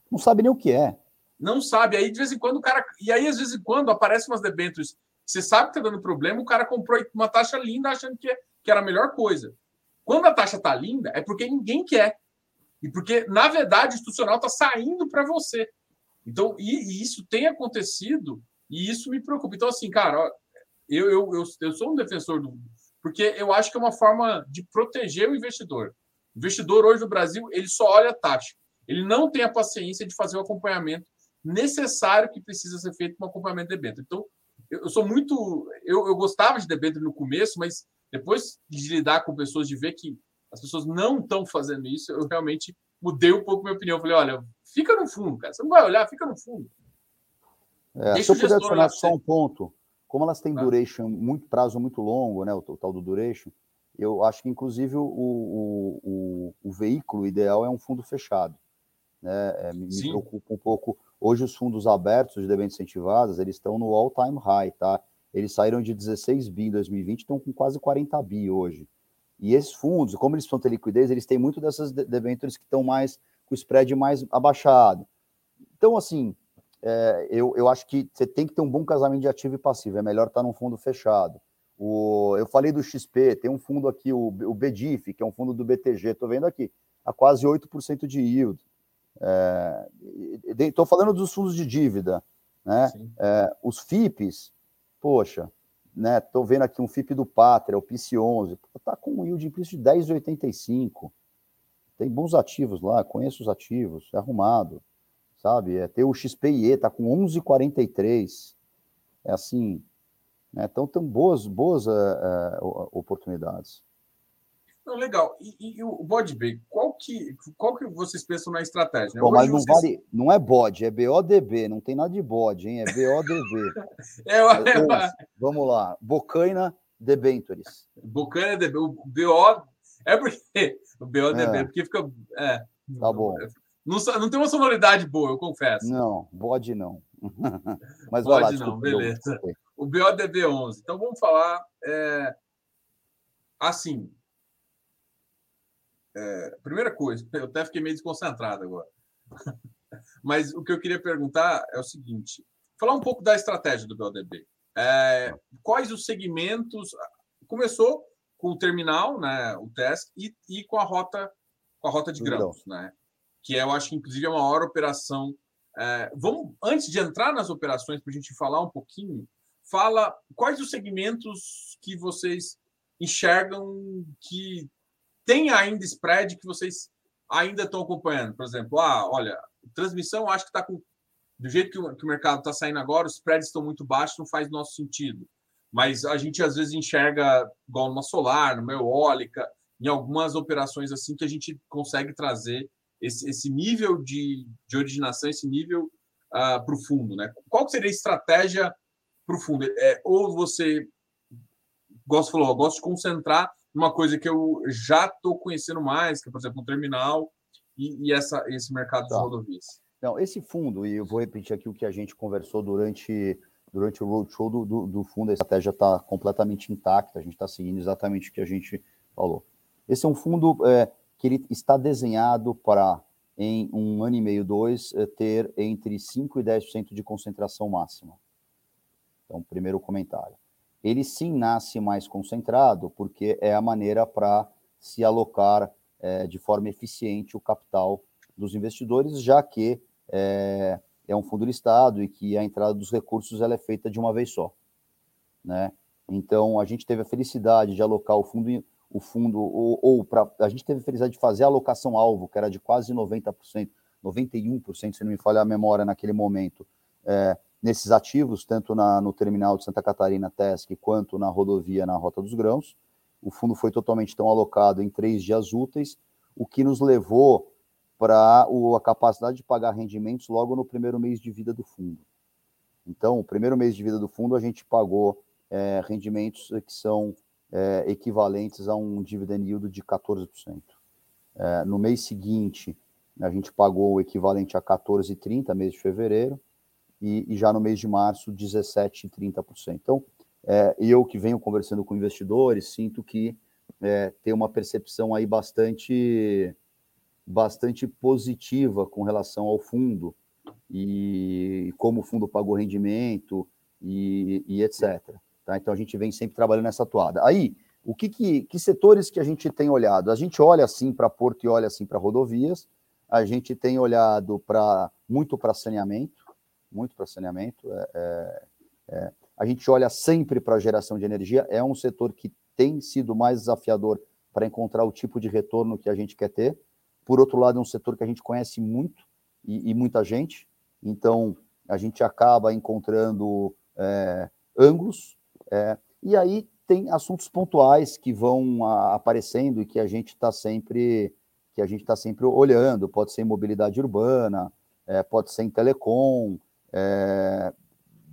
Não sabe nem o que é. Não sabe. Aí, de vez em quando, o cara. E aí, às vezes em quando, aparecem umas debêntures. Você sabe que está dando problema, o cara comprou uma taxa linda achando que, que era a melhor coisa. Quando a taxa está linda, é porque ninguém quer. E porque, na verdade, o institucional está saindo para você. Então, e, e, isso tem acontecido e isso me preocupa. Então, assim, cara, ó, eu, eu, eu, eu sou um defensor do. Porque eu acho que é uma forma de proteger o investidor. O investidor hoje no Brasil, ele só olha a taxa. Ele não tem a paciência de fazer o acompanhamento necessário que precisa ser feito com um acompanhamento de debênture. Então, eu, eu sou muito. Eu, eu gostava de debênture no começo, mas depois de lidar com pessoas, de ver que as pessoas não estão fazendo isso, eu realmente mudei um pouco minha opinião. Eu falei, olha, fica no fundo, cara. Você não vai olhar, fica no fundo. É, se eu puder adicionar só um ponto, como elas têm ah. duration, muito prazo muito longo, né, o, o tal do duration, eu acho que inclusive o, o, o, o veículo ideal é um fundo fechado. Né? É, me, me, preocupa um pouco. Hoje os fundos abertos de debêntures incentivadas, eles estão no all-time high, tá? Eles saíram de 16 bi em 2020, estão com quase 40 bi hoje. E esses fundos, como eles precisam ter liquidez, eles têm muito dessas debêntures que estão mais com o spread mais abaixado. Então, assim, é, eu, eu acho que você tem que ter um bom casamento de ativo e passivo. É melhor estar num fundo fechado. O, eu falei do XP, tem um fundo aqui, o, o BDIF, que é um fundo do BTG, estou vendo aqui, a quase 8% de yield. Estou é, falando dos fundos de dívida. Né? É, os FIPs, poxa, né? Tô vendo aqui um FIP do Pátria, o PIS 11, tá com um yield implícito de 10,85. Tem bons ativos lá, conheço os ativos, é arrumado, sabe? É, tem o XPIE, tá com 11,43. É assim, né? Então, tem boas, boas uh, uh, oportunidades. Não, legal. E, e o bode B, qual que, qual que vocês pensam na estratégia? Bom, mas não, vocês... vale, não é bode, é BODB, não tem nada de bode, hein? É BODB. *laughs* é, é, vamos lá, Bocaina Debentures. Bocaina Debentures, o BO é porque o BODB, é. porque fica. É, tá bom. Não, não tem uma sonoridade boa, eu confesso. Não, bode não. *laughs* mas bode lá, não, beleza. O BODB 11. Então vamos falar é, assim é, primeira coisa, *laughs* eu até fiquei meio desconcentrado agora. *laughs* Mas o que eu queria perguntar é o seguinte: falar um pouco da estratégia do BLDB. É, quais os segmentos? Começou com o terminal, né, o teste, e, e com a rota com a rota de grãos, né? Que eu acho que inclusive é a maior operação. É, vamos antes de entrar nas operações para a gente falar um pouquinho, fala quais os segmentos que vocês enxergam que tem ainda spread que vocês ainda estão acompanhando? Por exemplo, ah, olha, transmissão acho que está com. Do jeito que o, que o mercado está saindo agora, os spreads estão muito baixos, não faz nosso sentido. Mas a gente às vezes enxerga, igual numa solar, numa eólica, em algumas operações assim, que a gente consegue trazer esse, esse nível de, de originação, esse nível uh, ah, para o fundo. Né? Qual seria a estratégia fundo? É, ou você, gosto falou, gosto de concentrar uma coisa que eu já estou conhecendo mais, que é, por exemplo, um terminal e, e essa, esse mercado tá. de rodovias. Não, esse fundo, e eu vou repetir aqui o que a gente conversou durante, durante o roadshow do, do, do fundo, a estratégia está completamente intacta, a gente está seguindo exatamente o que a gente falou. Esse é um fundo é, que ele está desenhado para, em um ano e meio, dois, é, ter entre 5% e 10% de concentração máxima. Então, primeiro comentário. Ele sim nasce mais concentrado, porque é a maneira para se alocar é, de forma eficiente o capital dos investidores, já que é, é, um fundo listado e que a entrada dos recursos ela é feita de uma vez só. Né? Então, a gente teve a felicidade de alocar o fundo, o fundo ou, ou pra, a gente teve a felicidade de fazer a alocação alvo, que era de quase 90%, 91%, se não me falha a memória naquele momento, é, nesses ativos, tanto na, no terminal de Santa Catarina TESC, quanto na rodovia na Rota dos Grãos. O fundo foi totalmente então alocado em três dias úteis, o que nos levou para a capacidade de pagar rendimentos logo no primeiro mês de vida do fundo. Então, o primeiro mês de vida do fundo, a gente pagou é, rendimentos que são é, equivalentes a um dividend yield de 14%. É, no mês seguinte, a gente pagou o equivalente a 14,30, mês de fevereiro, e, e já no mês de março, 17,30%. Então, é, eu que venho conversando com investidores, sinto que é, tem uma percepção aí bastante, bastante positiva com relação ao fundo e como o fundo pagou rendimento e, e etc. Tá? Então a gente vem sempre trabalhando nessa toada. Aí, o que, que, que setores que a gente tem olhado? A gente olha assim para porto e olha assim para rodovias, a gente tem olhado para muito para saneamento, muito para saneamento. É, é, é, a gente olha sempre para a geração de energia, é um setor que tem sido mais desafiador para encontrar o tipo de retorno que a gente quer ter. Por outro lado, é um setor que a gente conhece muito e, e muita gente, então a gente acaba encontrando é, ângulos é, e aí tem assuntos pontuais que vão a, aparecendo e que a gente está sempre que a gente está sempre olhando. Pode ser em mobilidade urbana, é, pode ser em telecom, é,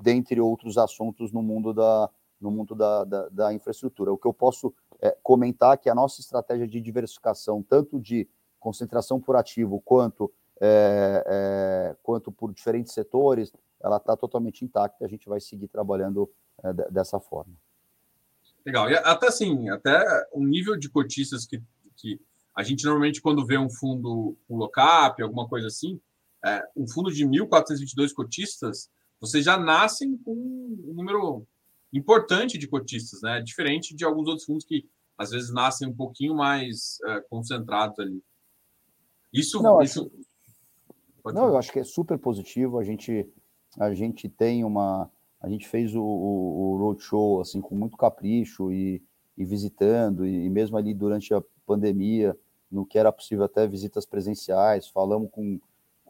dentre outros assuntos no mundo da no mundo da, da, da infraestrutura. O que eu posso é, comentar é que a nossa estratégia de diversificação, tanto de concentração por ativo quanto é, é, quanto por diferentes setores, ela está totalmente intacta. A gente vai seguir trabalhando é, dessa forma. Legal. E até assim, até o nível de cotistas que, que a gente normalmente, quando vê um fundo, um locap, alguma coisa assim, é, um fundo de 1.422 cotistas, vocês já nascem com um número importante de cotistas, né? Diferente de alguns outros fundos que às vezes nascem um pouquinho mais é, concentrados ali. Isso, não, isso... Acho... não, eu acho que é super positivo. A gente, a gente tem uma, a gente fez o, o, o roadshow assim com muito capricho e, e visitando, e, e, mesmo ali durante a pandemia, no que era possível até visitas presenciais, falamos com,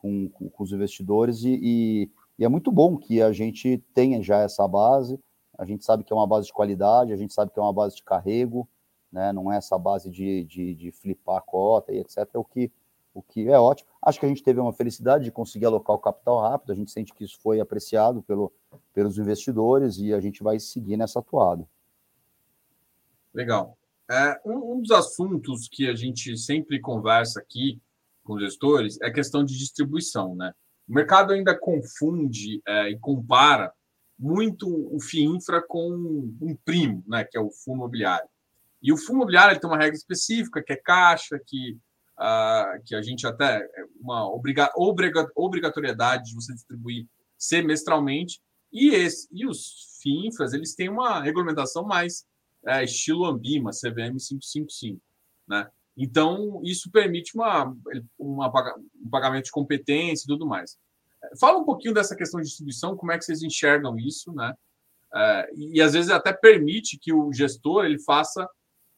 com, com os investidores e, e, e, é muito bom que a gente tenha já essa base, a gente sabe que é uma base de qualidade, a gente sabe que é uma base de carrego, né? não é essa base de, de, de flipar a cota e etc., o que, o que é ótimo. Acho que a gente teve uma felicidade de conseguir alocar o capital rápido, a gente sente que isso foi apreciado pelo, pelos investidores e a gente vai seguir nessa atuada. Legal. É, um, um, dos assuntos que a gente sempre conversa aqui com gestores é a questão de distribuição. Né? O mercado ainda confunde é, e compara muito o FIINFRA com um primo, né, que é o fundo imobiliário. E o fundo imobiliário tem uma regra específica, que é caixa, que, uh, que a gente até é uma obriga, obriga, obrigatoriedade de você distribuir semestralmente, e, esse, e os FIINFRAs, eles têm uma regulamentação mais é, estilo Ambima, CVM 555, né? Então, isso permite uma, uma, um pagamento de competência e tudo mais. Fala um pouquinho dessa questão de distribuição, como é que vocês enxergam isso, né? É, e, às vezes até permite que o gestor ele faça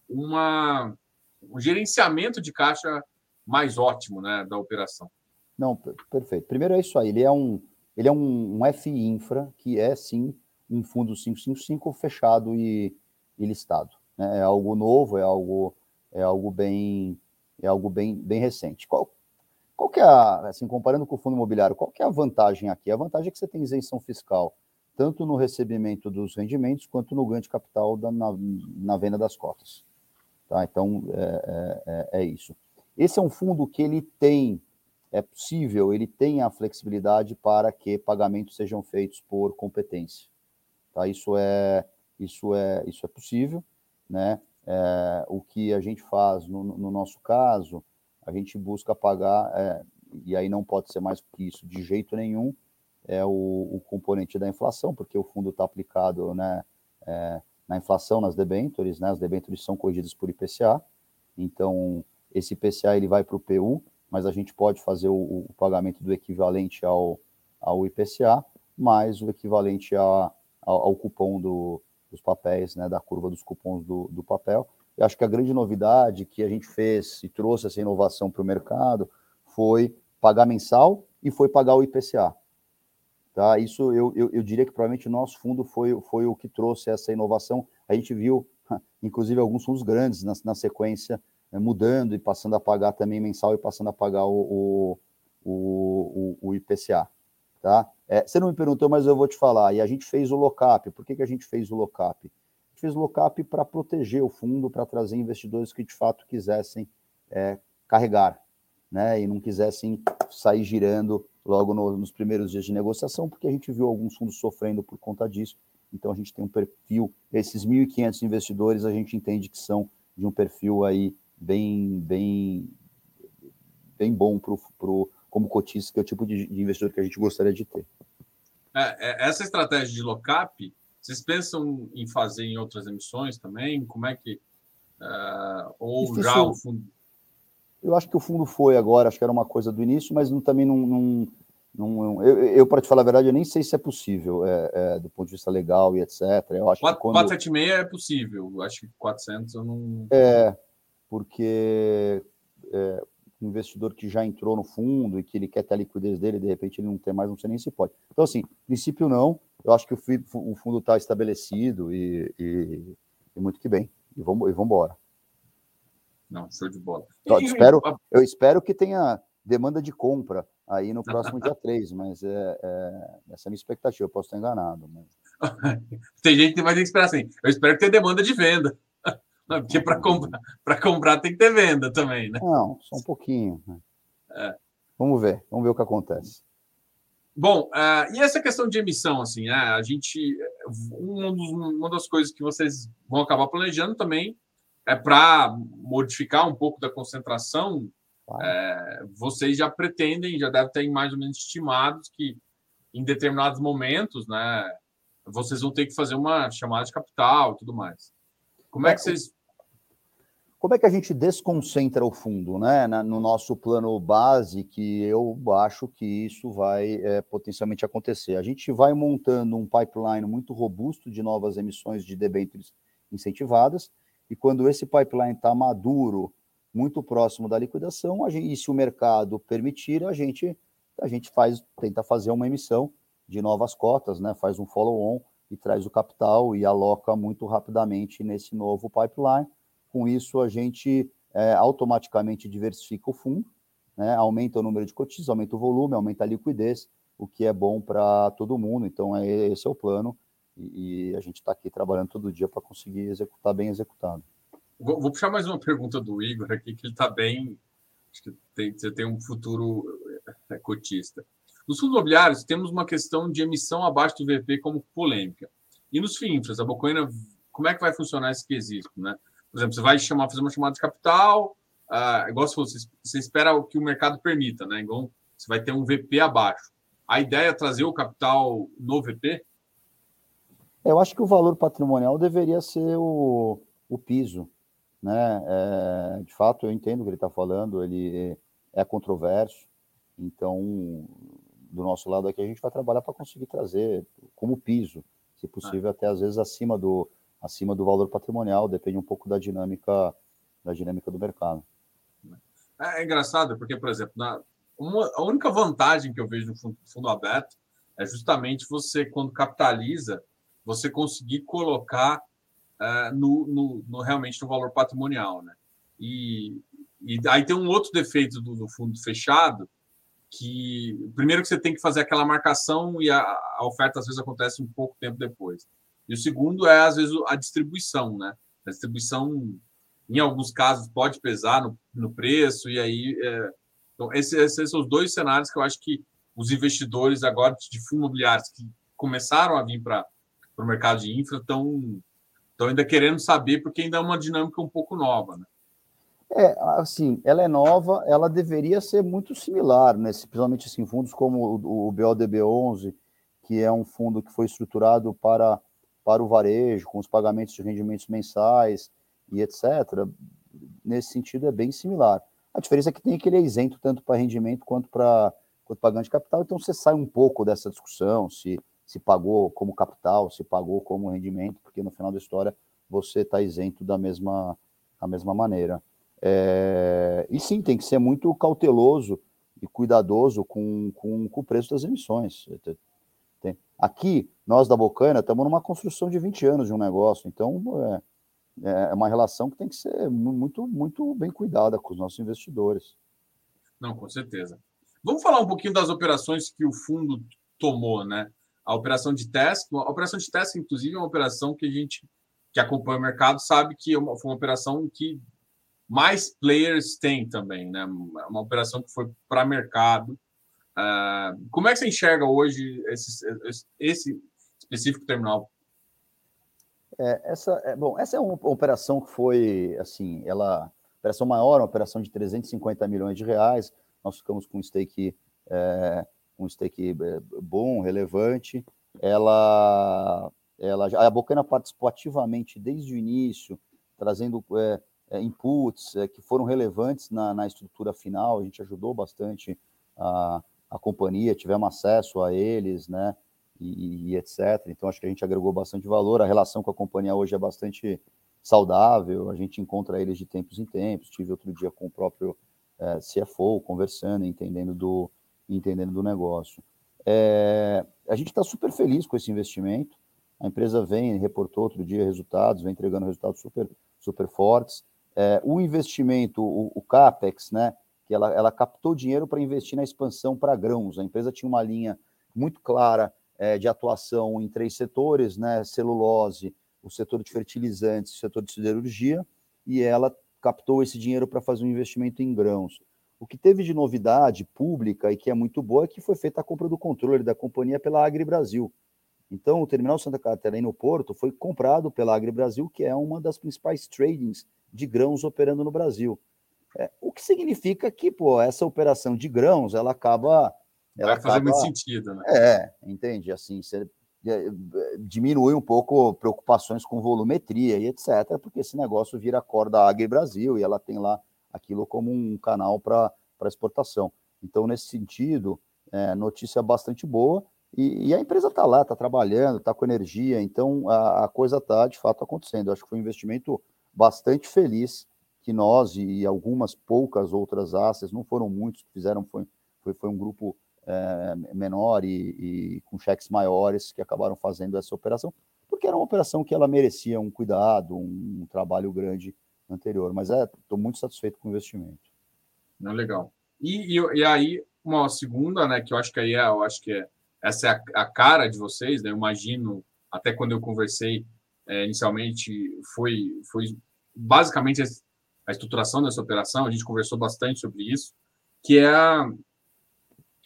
uma, um gerenciamento de caixa mais ótimo né, da operação. Não, perfeito. Primeiro é isso aí, ele é um, ele é um, um FI Infra, que é sim um fundo 555 fechado e, e listado. Né? É algo novo, é algo, é algo bem é algo bem, bem recente. Qual, qual que é a, assim, comparando com o fundo imobiliário, qual que é a vantagem aqui? A vantagem é que você tem isenção fiscal, tanto no recebimento dos rendimentos, quanto no ganho de capital da, na, na venda das cotas. Tá? Então, é, é, é, é isso. Esse é um fundo que ele tem é possível, ele tem a flexibilidade para que pagamentos sejam feitos por competência. Tá? Isso é isso é isso é possível, né? É, o que a gente faz no, no, nosso caso, a gente busca pagar é, e aí não pode ser mais que isso de jeito nenhum é o, o componente da inflação, porque o fundo está aplicado, né? É, na inflação nas debêntures, né? As debêntures são corrigidas por IPCA, então esse IPCA ele vai para o PU, mas a gente pode fazer o, o, pagamento do equivalente ao, ao IPCA, mais o equivalente a, ao, ao cupom do, dos papéis, né? Da curva dos cupons do, do papel. Eu acho que a grande novidade que a gente fez e trouxe essa inovação para o mercado foi pagar mensal e foi pagar o IPCA. Tá? Isso eu, eu, eu, diria que provavelmente o nosso fundo foi, foi o que trouxe essa inovação. A gente viu, *laughs* inclusive, alguns fundos grandes na, na sequência é, mudando e passando a pagar também mensal e passando a pagar o, o, o, o IPCA. Tá? É, você não me perguntou, mas eu vou te falar. E a gente fez o lockup. Por que, que a gente fez o lockup? A gente fez o lockup para proteger o fundo, para trazer investidores que de fato quisessem é, carregar, né? E não quisessem sair girando logo no, nos primeiros dias de negociação, porque a gente viu alguns fundos sofrendo por conta disso. Então a gente tem um perfil, esses 1.500 investidores a gente entende que são de um perfil aí bem bem bem bom pro, pro, como cotista, que é o tipo de, de investidor que a gente gostaria de ter. É, é essa estratégia de lock-up, vocês pensam em fazer em outras emissões também? Como é que. Uh, ou Difícil. já o fundo eu acho que o fundo foi agora, acho que era uma coisa do início, mas não, também não. não, não eu, eu para te falar a verdade, eu nem sei se é possível, é, é, do ponto de vista legal e etc. Eu acho 4, que quando... 476 é possível, acho que 400 eu não. É, porque é, investidor que já entrou no fundo e que ele quer ter a liquidez dele, de repente ele não tem mais, não sei nem se pode. Então, assim, princípio não, eu acho que o, fundo está estabelecido e, e, e, muito que bem. E vamos, e vamos embora. Não, show de bola. Eu, espero, eu espero que tenha demanda de compra aí no *laughs* próximo dia 3, mas é, é, essa é a minha expectativa, eu posso estar enganado. Mas... *laughs* tem gente que vai ter que esperar assim, eu espero que tenha demanda de venda. Porque para comprar, comprar tem que ter venda também, né? Não, só um pouquinho. Né? É. Vamos ver, vamos ver o que acontece. Bom, uh, e essa questão de emissão, assim, né? a gente, um dos, uma das coisas que vocês vão acabar planejando também é para modificar um pouco da concentração, é, vocês já pretendem, já devem ter mais ou menos estimados que em determinados momentos, né, vocês vão ter que fazer uma chamada de capital e tudo mais. Como é, é que vocês. Como é que a gente desconcentra o fundo, né? no nosso plano base, que eu acho que isso vai é, potencialmente acontecer. A gente vai montando um pipeline muito robusto de novas emissões de debêntures incentivadas e quando esse pipeline está maduro, muito próximo da liquidação, gente, e se o mercado permitir, a gente, a gente faz, tenta fazer uma emissão de novas cotas, né? faz um follow-on e traz o capital e aloca muito rapidamente nesse novo pipeline. Com isso, a gente é, automaticamente diversifica o fundo, né? aumenta o número de cotistas, aumenta o volume, aumenta a liquidez, o que é bom para todo mundo. Então, é, esse é o plano e, a gente está aqui trabalhando todo dia para conseguir executar bem executado. Vou, puxar mais uma pergunta do Igor aqui, que ele está bem. Acho que tem, você tem um futuro é, cotista. Nos fundos imobiliários, temos uma questão de emissão abaixo do VP como polêmica. E nos FIINFRAs, a Bocoina, como é que vai funcionar esse quesito? Né? Por exemplo, você vai chamar, fazer uma chamada de capital, uh, igual se fosse, você espera o que o mercado permita, né? Igual você vai ter um VP abaixo. A ideia é trazer o capital no VP? Eu acho que o valor patrimonial deveria ser o, o piso, né? É, de fato, eu entendo o que ele está falando, ele é controverso, então, do nosso lado aqui, a gente vai trabalhar para conseguir trazer como piso, se possível, ah. até às vezes acima do, acima do valor patrimonial, depende um pouco da dinâmica, da dinâmica do mercado. É, é engraçado, porque, por exemplo, na, uma, a única vantagem que eu vejo no fundo, fundo aberto é justamente você, quando capitaliza, você conseguir colocar uh, no, no, no, realmente no valor patrimonial, né? E, e aí tem um outro defeito do, do, fundo fechado, que primeiro que você tem que fazer aquela marcação e a, a, oferta às vezes acontece um pouco tempo depois. E o segundo é às vezes a distribuição, né? A distribuição, em alguns casos, pode pesar no, no preço e aí é... então esses, esses são os dois cenários que eu acho que os investidores agora de fundos imobiliários que começaram a vir para o mercado de infra estão ainda querendo saber, porque ainda é uma dinâmica um pouco nova. Né? É, assim, ela é nova, ela deveria ser muito similar, né? principalmente assim, fundos como o, o BODB11, que é um fundo que foi estruturado para para o varejo, com os pagamentos de rendimentos mensais e etc. Nesse sentido, é bem similar. A diferença é que tem aquele isento tanto para rendimento quanto para quanto pagante de capital, então você sai um pouco dessa discussão se se pagou como capital, se pagou como rendimento, porque no final da história você está isento da mesma, da mesma maneira. É, e sim, tem que ser muito cauteloso e cuidadoso com, com, com o preço das emissões. Aqui, nós da Bocana estamos numa construção de 20 anos de um negócio, então é, é uma relação que tem que ser muito, muito bem cuidada com os nossos investidores. Não, com certeza. Vamos falar um pouquinho das operações que o fundo tomou, né? A operação de teste, a operação de teste, inclusive, é uma operação que a gente que acompanha o mercado sabe que é foi uma operação que mais players tem também, né? Uma operação que foi para mercado. Uh, como é que você enxerga hoje esse, esse específico terminal? É, essa, é, bom, essa é uma operação que foi, assim, ela, operação maior, uma operação de 350 milhões de reais. Nós ficamos com um stake, é, um stake é, bom, relevante. Ela, ela, a Bocana participou ativamente desde o início, trazendo é, é, inputs que foram relevantes na, na, estrutura final, a gente ajudou bastante a, a companhia, tivemos acesso a eles, né, e, e, etc. Então, acho que a gente agregou bastante valor, a relação com a companhia hoje é bastante saudável, a gente encontra eles de tempos em tempos, tive outro dia com o próprio é, CFO, conversando, entendendo do, entendendo do negócio. É, a gente está super feliz com esse investimento, a empresa vem, reportou outro dia resultados, vem entregando resultados super, super fortes, é, o investimento, o, o, CAPEX, né, que ela, ela captou dinheiro para investir na expansão para grãos. A empresa tinha uma linha muito clara é, de atuação em três setores, né, celulose, o setor de fertilizantes, o setor de siderurgia, e ela captou esse dinheiro para fazer um investimento em grãos. O que teve de novidade pública e que é muito boa é que foi feita a compra do controle da companhia pela Agri Brasil. Então, o terminal Santa Catarina no Porto foi comprado pela Agri Brasil, que é uma das principais tradings de grãos operando no Brasil. É, o que significa que, pô, essa operação de grãos, ela acaba... Ela Vai fazer acaba, muito sentido, né? É, entende? Assim, você é, diminui um pouco preocupações com volumetria e etc., porque esse negócio vira corda Agri Brasil e ela tem lá aquilo como um canal para exportação. Então, nesse sentido, é, notícia bastante boa, e, e a empresa está lá, está trabalhando, está com energia, então a, a coisa está de fato acontecendo. Eu acho que foi um investimento bastante feliz que nós e algumas poucas outras assets, não foram muitos que fizeram, foi, foi, foi um grupo é, menor e, e, com cheques maiores que acabaram fazendo essa operação, porque era uma operação que ela merecia um cuidado, um, um trabalho grande anterior. Mas é, estou muito satisfeito com o investimento. Não, legal. E, e, e, aí, uma segunda, né, que eu acho que aí é, eu acho que é, essa é a, a cara de vocês, né? Eu imagino, até quando eu conversei é, inicialmente foi, foi basicamente a estruturação dessa operação, a gente conversou bastante sobre isso, que é a,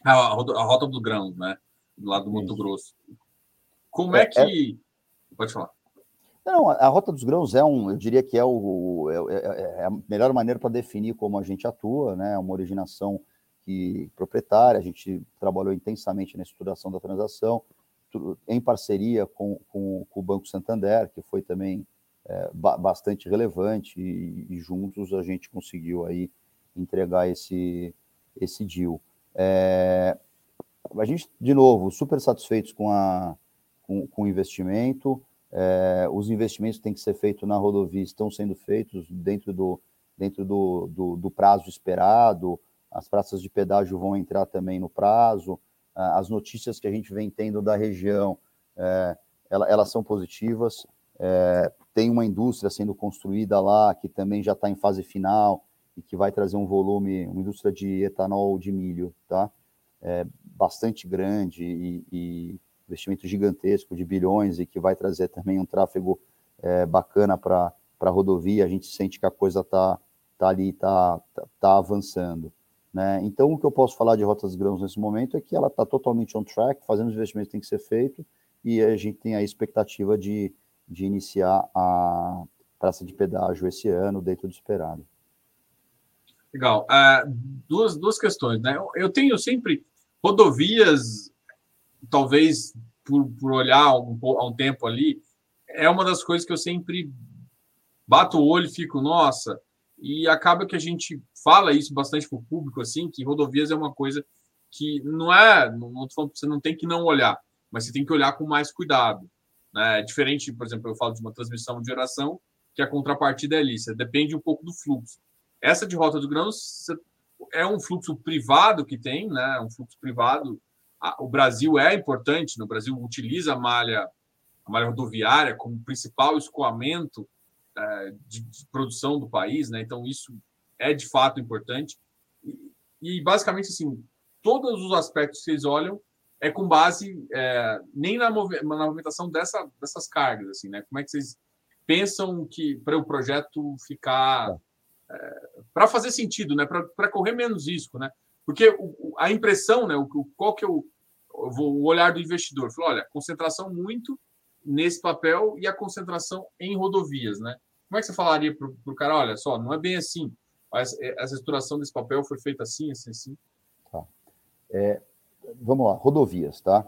a, a rota do grão, né? Do lado do Mato Grosso. Como é, é que. É... Pode falar. Não, a Rota dos Grãos é um, eu diria que é, o, é, é, é a melhor maneira para definir como a gente atua, né? É uma originação que, proprietária, a gente trabalhou intensamente na estruturação da transação, em parceria com, com, com, o Banco Santander, que foi também é, ba bastante relevante, e, e, juntos a gente conseguiu aí entregar esse, esse deal. É, a gente, de novo, super satisfeitos com, a, com, com o investimento, é, os investimentos têm que ser feitos na rodovia, estão sendo feitos dentro do, dentro do, do, do prazo esperado, as praças de pedágio vão entrar também no prazo, as notícias que a gente vem tendo da região, é, elas são positivas. É, tem uma indústria sendo construída lá que também já está em fase final e que vai trazer um volume, uma indústria de etanol de milho, tá? É, bastante grande e, e, investimento gigantesco de bilhões e que vai trazer também um tráfego é, bacana para a rodovia. A gente sente que a coisa está tá ali, está tá, tá avançando. Né? Então, o que eu posso falar de Rotas Grãos nesse momento é que ela está totalmente on track, fazendo os investimentos que tem que ser feito, e a gente tem a expectativa de, de iniciar a praça de pedágio esse ano, dentro do esperado. Legal. Uh, duas, duas questões. Né? Eu tenho sempre rodovias, talvez por, por olhar um, há um tempo ali, é uma das coisas que eu sempre bato o olho e fico, nossa, e acaba que a gente fala isso bastante para o público, assim, que rodovias é uma coisa que não é, não, não você não tem que não olhar, mas você tem que olhar com mais cuidado. Né? É diferente, por exemplo, eu falo de uma transmissão de geração, que a contrapartida é você depende um pouco do fluxo. Essa de rota do grãos é um fluxo privado que tem, né? um fluxo privado. O Brasil é importante, no Brasil utiliza a malha, a malha rodoviária como principal escoamento é, de, de, produção do país, né? Então isso é de fato importante. E, e, basicamente assim, todos os aspectos que vocês olham é com base é, nem na, mov na movimentação dessa, dessas cargas, assim, né? Como é que vocês pensam que para o projeto ficar é, para fazer sentido, né? Para correr menos risco, né? Porque o, a impressão, né? O, qual que é o, o olhar do investidor? Falou, olha, concentração muito nesse papel e a concentração em rodovias, né? Como é que você falaria para o cara, olha só, não é bem assim, essa, essa estruturação desse papel foi feita assim, assim, assim? Tá. É, vamos lá, rodovias, tá?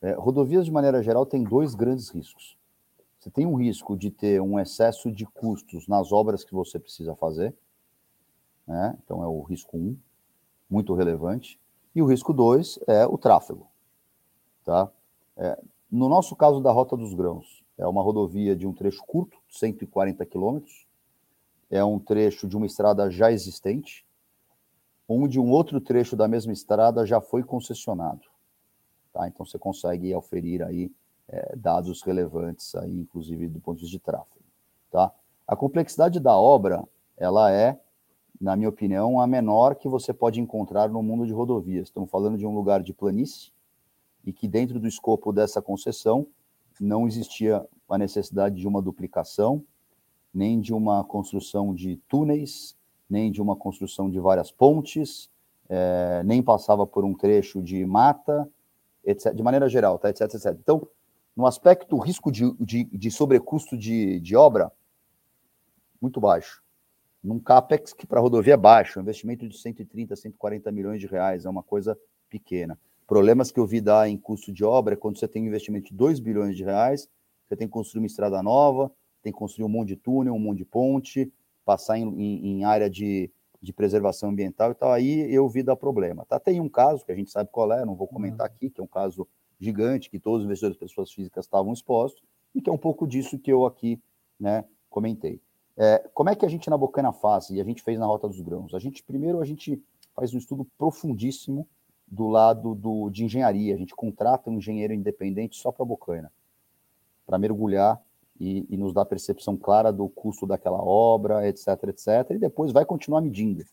É, rodovias, de maneira geral, tem dois grandes riscos. Você tem um risco de ter um excesso de custos nas obras que você precisa fazer, né? Então é o risco um, muito relevante. E o risco dois é o tráfego, tá? É, no nosso caso da Rota dos Grãos, é uma rodovia de um trecho curto, 140 quilômetros, é um trecho de uma estrada já existente, onde um outro trecho da mesma estrada já foi concessionado. Tá? Então você consegue oferir aí é, dados relevantes aí, inclusive do ponto de vista de tráfego. Tá? A complexidade da obra, ela é, na minha opinião, a menor que você pode encontrar no mundo de rodovias. Estamos falando de um lugar de planície, e que dentro do escopo dessa concessão não existia a necessidade de uma duplicação, nem de uma construção de túneis, nem de uma construção de várias pontes, é, nem passava por um trecho de mata, etc., de maneira geral, tá, etc, etc. Então, no aspecto risco de, de, de sobrecusto de, de obra, muito baixo. Num CAPEX que para rodovia é baixo, um investimento de 130, 140 milhões de reais, é uma coisa pequena. Problemas que eu vi dar em custo de obra é quando você tem um investimento de 2 bilhões de reais, você tem que construir uma estrada nova, tem que construir um monte de túnel, um monte de ponte, passar em, em, em área de, de preservação ambiental e tal, aí eu vi dar problema. Tá? Tem um caso que a gente sabe qual é, não vou comentar uhum. aqui, que é um caso gigante, que todos os investidores pessoas físicas estavam expostos, e que é um pouco disso que eu aqui né, comentei. É, como é que a gente na Bocana faz, e a gente fez na Rota dos Grãos? A gente, primeiro, a gente faz um estudo profundíssimo do lado do, de engenharia. A gente contrata um engenheiro independente só para a Bocaina, para mergulhar e, e, nos dar percepção clara do custo daquela obra, etc, etc. E depois vai continuar medindo,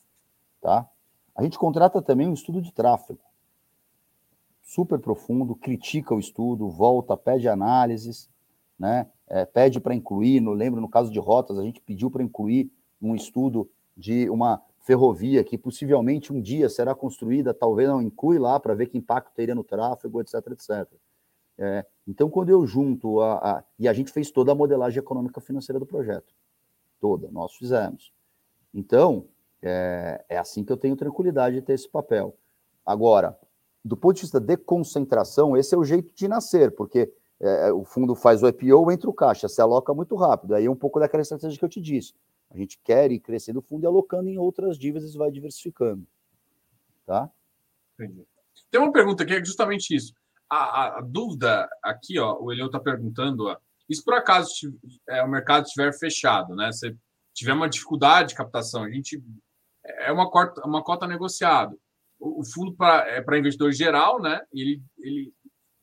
tá? A gente contrata também um estudo de tráfego, super profundo, critica o estudo, volta, pede análises, né? É, pede para incluir, no, lembro no caso de rotas, a gente pediu para incluir um estudo de uma ferrovia que possivelmente um dia será construída, talvez não inclui lá para ver que impacto teria no tráfego, etc, etc. É, então, quando eu junto a, a, E a gente fez toda a modelagem econômica financeira do projeto. Toda, nós fizemos. Então, é, é assim que eu tenho tranquilidade de ter esse papel. Agora, do ponto de vista de concentração, esse é o jeito de nascer, porque é, o fundo faz o IPO, entra o caixa, se aloca muito rápido. Aí é um pouco daquela estratégia que eu te disse. A gente quer ir crescendo o fundo e alocando em outras dívidas e vai diversificando. Tá? Entendi. Tem uma pergunta aqui, é justamente isso. A, a, dúvida aqui, ó, o Eliel está perguntando, ó, se por acaso é, o mercado estiver fechado, né? Se tiver uma dificuldade de captação, a gente é uma cota, uma cota negociada. O, fundo para é investidor geral, né? Ele, ele,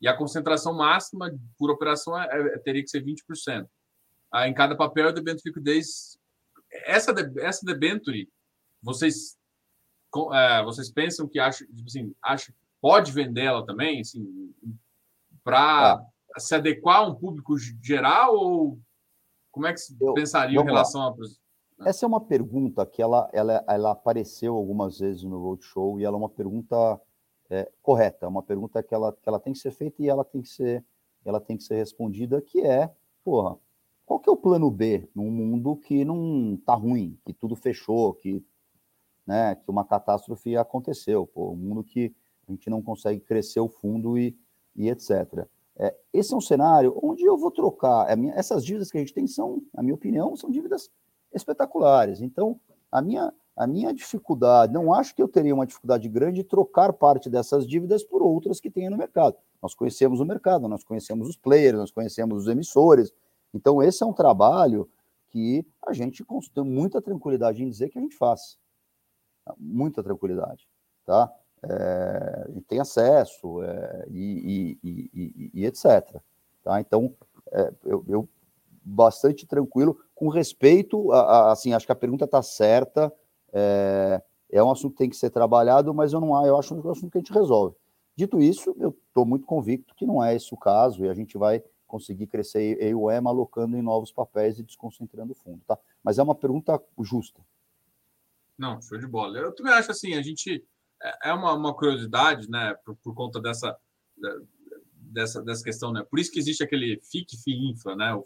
e a concentração máxima por operação é, é, teria que ser 20%. Ah, em cada papel, o debênture de liquidez essa, essa debenture, vocês, é, vocês pensam que acha, tipo assim, acha, pode vendê-la também, assim, para é. se adequar a um público geral ou como é que se eu, pensaria em relação lá. a né? essa é uma pergunta que ela, ela, ela apareceu algumas vezes no Roadshow e ela é uma pergunta é, correta, uma pergunta que ela, que ela tem que ser feita e ela tem que ser, ela tem que ser respondida, que é, porra, qual que é o plano B num mundo que não está ruim, que tudo fechou, que, né, que uma catástrofe aconteceu, pô, um mundo que a gente não consegue crescer o fundo e, e etc. É, esse é um cenário onde eu vou trocar. Minha, essas dívidas que a gente tem são, na minha opinião, são dívidas espetaculares. Então, a minha, a minha dificuldade, não acho que eu teria uma dificuldade grande de trocar parte dessas dívidas por outras que tenha no mercado. Nós conhecemos o mercado, nós conhecemos os players, nós conhecemos os emissores. Então, esse é um trabalho que a gente tem muita tranquilidade em dizer que a gente faz. Muita tranquilidade, tá? É, gente tem acesso é, e, e, e, e, etc. Tá? Então, é, eu, eu, bastante tranquilo, com respeito, a, a, assim, acho que a pergunta está certa, é, é, um assunto que tem que ser trabalhado, mas eu não eu acho um assunto que a gente resolve. Dito isso, eu estou muito convicto que não é esse o caso e a gente vai conseguir crescer EUM alocando em novos papéis e desconcentrando o fundo, tá? Mas é uma pergunta justa. Não, show de bola. Eu também acho assim, a gente é, é uma, uma curiosidade, né, por, por, conta dessa, dessa, dessa questão, né? Por isso que existe aquele FIC FIINFRA, né? O,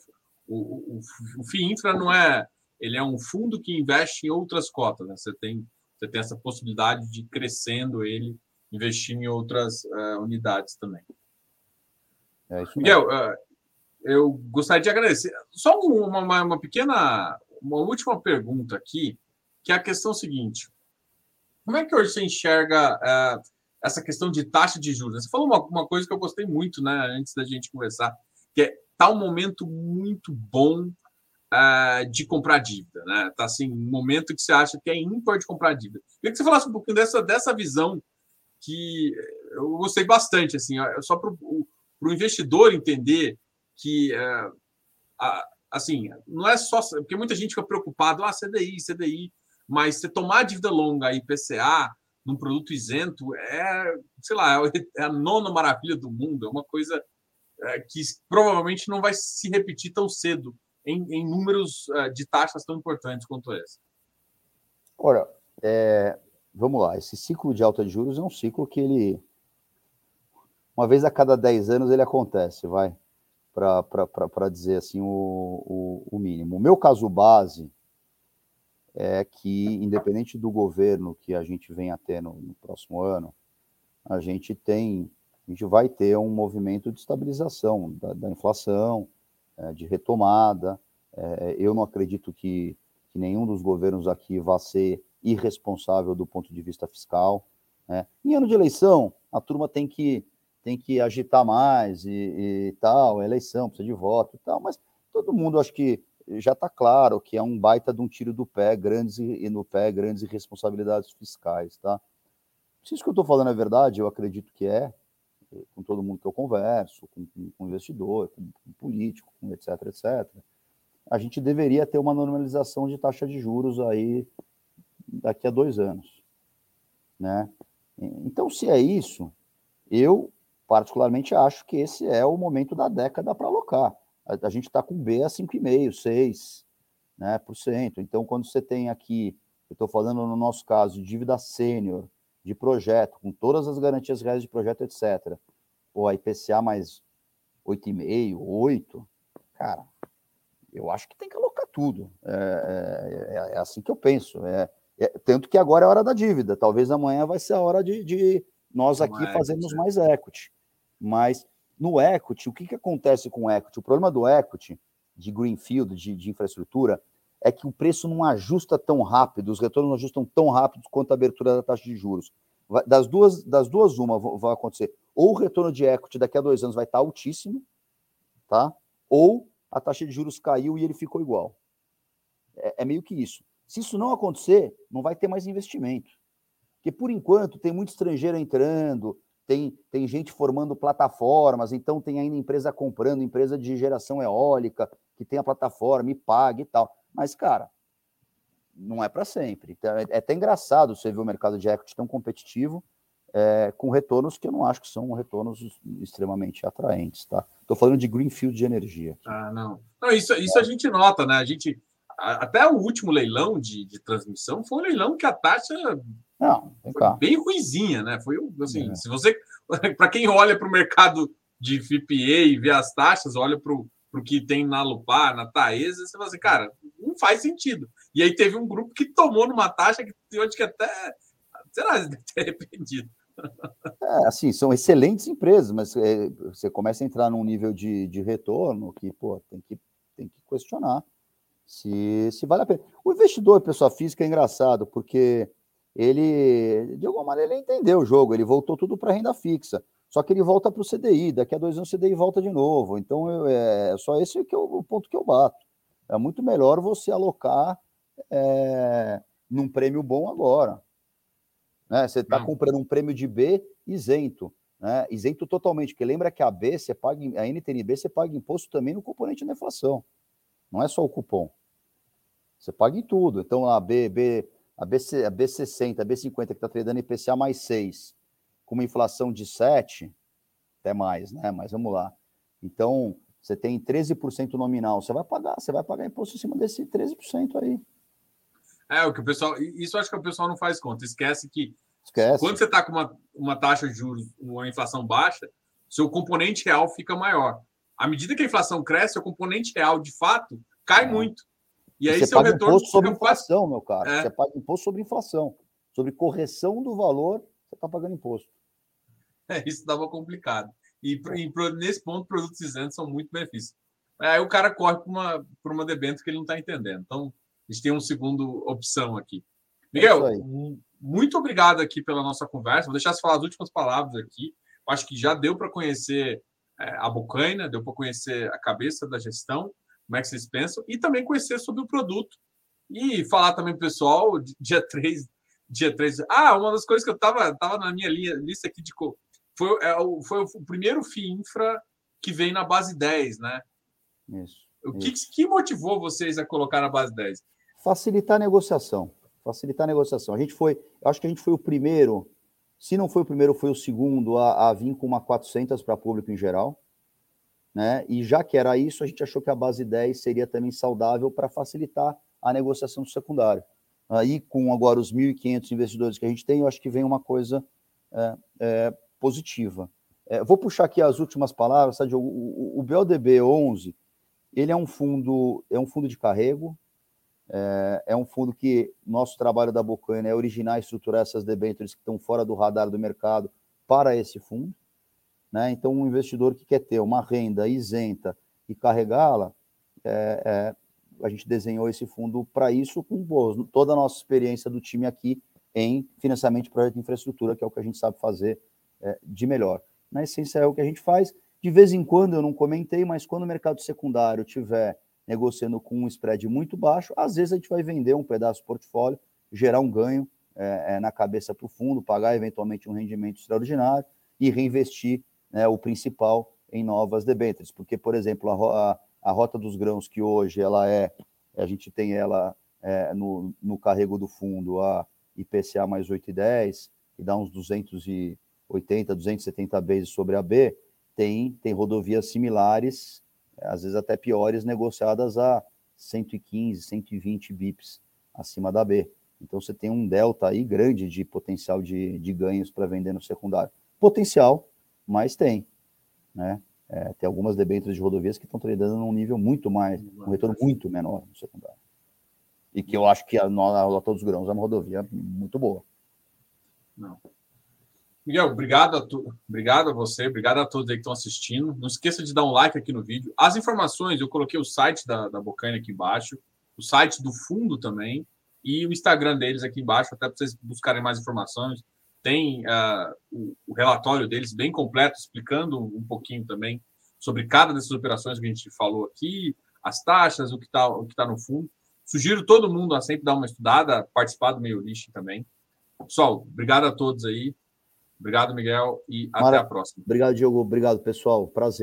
o, o, o FIINFRA não é, ele é um fundo que investe em outras cotas, né? Você tem, você tem essa possibilidade de ir crescendo ele, investindo em outras uh, unidades também. É Miguel, uh, eu gostaria de agradecer. Só uma, uma, uma pequena, uma última pergunta aqui, que é a questão seguinte. Como é que hoje você enxerga uh, essa questão de taxa de juros? Você falou uma, uma, coisa que eu gostei muito, né, antes da gente conversar, que é tá um momento muito bom uh, de comprar dívida, né? Tá assim, um momento que você acha que é ímpar de comprar dívida. Queria que você falasse um pouquinho dessa, dessa visão que eu gostei bastante, assim, só para o investidor entender que, uh, assim, não é só porque muita gente fica preocupado, ah, CDI, CDI, mas você tomar dívida longa IPCA num produto isento é, sei lá, é a nona maravilha do mundo, é uma coisa é, que provavelmente não vai se repetir tão cedo em, em números é, de taxas tão importantes quanto essa. Ora, é, vamos lá, esse ciclo de alta de juros é um ciclo que ele, uma vez a cada 10 anos ele acontece, vai, para dizer assim o, o, o mínimo. O meu caso base, é que, independente do governo que a gente venha ter no, no próximo ano, a gente tem, a gente vai ter um movimento de estabilização da, da inflação, é, de retomada. É, eu não acredito que, que, nenhum dos governos aqui vá ser irresponsável do ponto de vista fiscal. Né? Em ano de eleição, a turma tem que tem que agitar mais e, e tal, eleição, precisa de voto e tal, mas todo mundo acho que já está claro que é um baita de um tiro do pé, grandes e no pé, grandes responsabilidades fiscais, tá? Se isso que eu estou falando é verdade, eu acredito que é, com todo mundo que eu converso, com, com, com investidor, com, com, político, com etc, etc, a gente deveria ter uma normalização de taxa de juros aí daqui a dois anos, né? Então, se é isso, eu particularmente acho que esse é o momento da década para alocar a, a gente está com B a 5,5%, 6%. Né, por cento. Então, quando você tem aqui, eu estou falando no nosso caso, dívida sênior, de projeto, com todas as garantias reais de projeto, etc. Ou a IPCA mais 8,5%, 8%, cara, eu acho que tem que alocar tudo. É, é, é, é assim que eu penso. É, é, tanto que agora é a hora da dívida. Talvez amanhã vai ser a hora de, de nós aqui fazermos mais equity. Mas no equity, o que, que acontece com o equity? O problema do equity, de greenfield, de, de infraestrutura, é que o preço não ajusta tão rápido, os retornos não ajustam tão rápido quanto a abertura da taxa de juros. Das duas, das duas uma vai acontecer. Ou o retorno de equity daqui a dois anos vai estar altíssimo, tá? Ou a taxa de juros caiu e ele ficou igual. É, é meio que isso. Se isso não acontecer, não vai ter mais investimento. Porque, por enquanto, tem muito estrangeiro entrando, tem, tem gente formando plataformas, então tem ainda empresa comprando, empresa de geração eólica, que tem a plataforma e paga e tal. Mas, cara, não é para sempre. Então, é, é até engraçado você ver o mercado de equity tão competitivo, é, com retornos que eu não acho que são retornos extremamente atraentes, tá? Estou falando de greenfield de energia. Ah, não. não isso, isso a gente nota, né? A gente até o último leilão de, de transmissão foi um leilão que a taxa não, foi bem ruizinha, né? Foi assim, é. se você, *laughs* para quem olha para o mercado de FIPA e vê as taxas, olha para o que tem na Lupar, na Taesa, você fala assim, cara, não faz sentido. E aí teve um grupo que tomou numa taxa que eu acho que até, sei lá, *laughs* deve ter arrependido. É, assim, são excelentes empresas, mas é, você começa a entrar num nível de, de retorno que, pô, tem que, tem que questionar se, se vale a pena. O investidor, pessoa física, é engraçado, porque ele, de alguma maneira, ele entendeu o jogo, ele voltou tudo para renda fixa. Só que ele volta para o CDI, daqui a dois anos o CDI volta de novo. Então, eu, é só esse que eu, o ponto que eu bato. É muito melhor você alocar é, num prêmio bom agora. Né? Você está comprando um prêmio de B isento, né? isento totalmente, porque lembra que a B, você paga, a NTNB, você paga imposto também no componente da inflação. Não é só o cupom. Você paga em tudo. Então, a B, B, a, BC, a B60, a B50, que está tradando IPCA mais 6, com uma inflação de 7, até mais, né? Mas vamos lá. Então, você tem 13% nominal, você vai pagar, você vai pagar imposto em cima desse 13% aí. É, o que o pessoal. Isso acho que o pessoal não faz conta. Esquece que Esquece. quando você está com uma, uma taxa de juros, uma inflação baixa, seu componente real fica maior. À medida que a inflação cresce, o componente real, de fato, cai é. muito. E aí você seu paga retorno imposto sobre inflação, meu caro. É. Você paga imposto sobre inflação. Sobre correção do valor, você está pagando imposto. É, isso dava complicado. E, e nesse ponto, produtos isentos são muito benefícios. Aí o cara corre para uma, uma debênture que ele não está entendendo. Então, a gente tem uma segunda opção aqui. Miguel, é muito obrigado aqui pela nossa conversa. Vou deixar você falar as últimas palavras aqui. Acho que já deu para conhecer é, a Bocaina, deu para conhecer a cabeça da gestão, como é que vocês pensam, e também conhecer sobre o produto. E falar também pessoal, dia *laughs* 3, dia 3. Ah, uma das coisas que eu estava tava na minha linha, lista aqui de foi, é, foi o primeiro FII Infra que vem na base 10, né? Isso. O que, isso. que motivou vocês a colocar na base 10? Facilitar a negociação. Facilitar a negociação. A gente foi, acho que a gente foi o primeiro, se não foi o primeiro, foi o segundo a, a vir com uma 400 para público em geral. Né? E já que era isso, a gente achou que a base 10 seria também saudável para facilitar a negociação do secundário. Aí, com agora os 1.500 investidores que a gente tem, eu acho que vem uma coisa é, é, positiva. É, vou puxar aqui as últimas palavras, sabe, o, o, o BLDB 11, ele é um fundo, é um fundo de carrego, é, é um fundo que nosso trabalho da Bocaina é originar e estruturar essas debêntures que estão fora do radar do mercado para esse fundo. Né? Então, um investidor que quer ter uma renda isenta e carregá-la, é, é, a gente desenhou esse fundo para isso, com toda a nossa experiência do time aqui em financiamento de projeto de infraestrutura, que é o que a gente sabe fazer é, de melhor. Na essência, é o que a gente faz. De vez em quando, eu não comentei, mas quando o mercado secundário tiver negociando com um spread muito baixo, às vezes a gente vai vender um pedaço do portfólio, gerar um ganho é, é, na cabeça para o fundo, pagar eventualmente um rendimento extraordinário e reinvestir né, o principal em novas debêntures. Porque, por exemplo, a, a, a, rota dos grãos, que hoje ela é, a gente tem ela é, no, no carrego do fundo, a IPCA mais 8,10, que dá uns 200 e 80, 270 vezes sobre a B, tem, tem rodovias similares, às vezes até piores, negociadas a 115, 120 bips acima da B. Então você tem um delta aí grande de potencial de, de ganhos para vender no secundário. Potencial, mas tem. Né? É, tem algumas debêntures de rodovias que estão tradando num nível muito mais, um retorno muito menor no secundário. E que eu acho que a, a, a Todos os Grãos é uma rodovia muito boa. Não. Miguel, obrigado a, tu, obrigado a você, obrigado a todos aí que estão assistindo. Não esqueça de dar um like aqui no vídeo. As informações, eu coloquei o site da, da Bocaina aqui embaixo, o site do fundo também, e o Instagram deles aqui embaixo, até para vocês buscarem mais informações. Tem uh, o, o, relatório deles bem completo, explicando um pouquinho também sobre cada dessas operações que a gente falou aqui, as taxas, o que está tá no fundo. Sugiro todo mundo a sempre dar uma estudada, participar do meio lixo também. Pessoal, obrigado a todos aí. Obrigado, Miguel, e Mara... até a próxima. Obrigado, Diogo. Obrigado, pessoal. Prazer.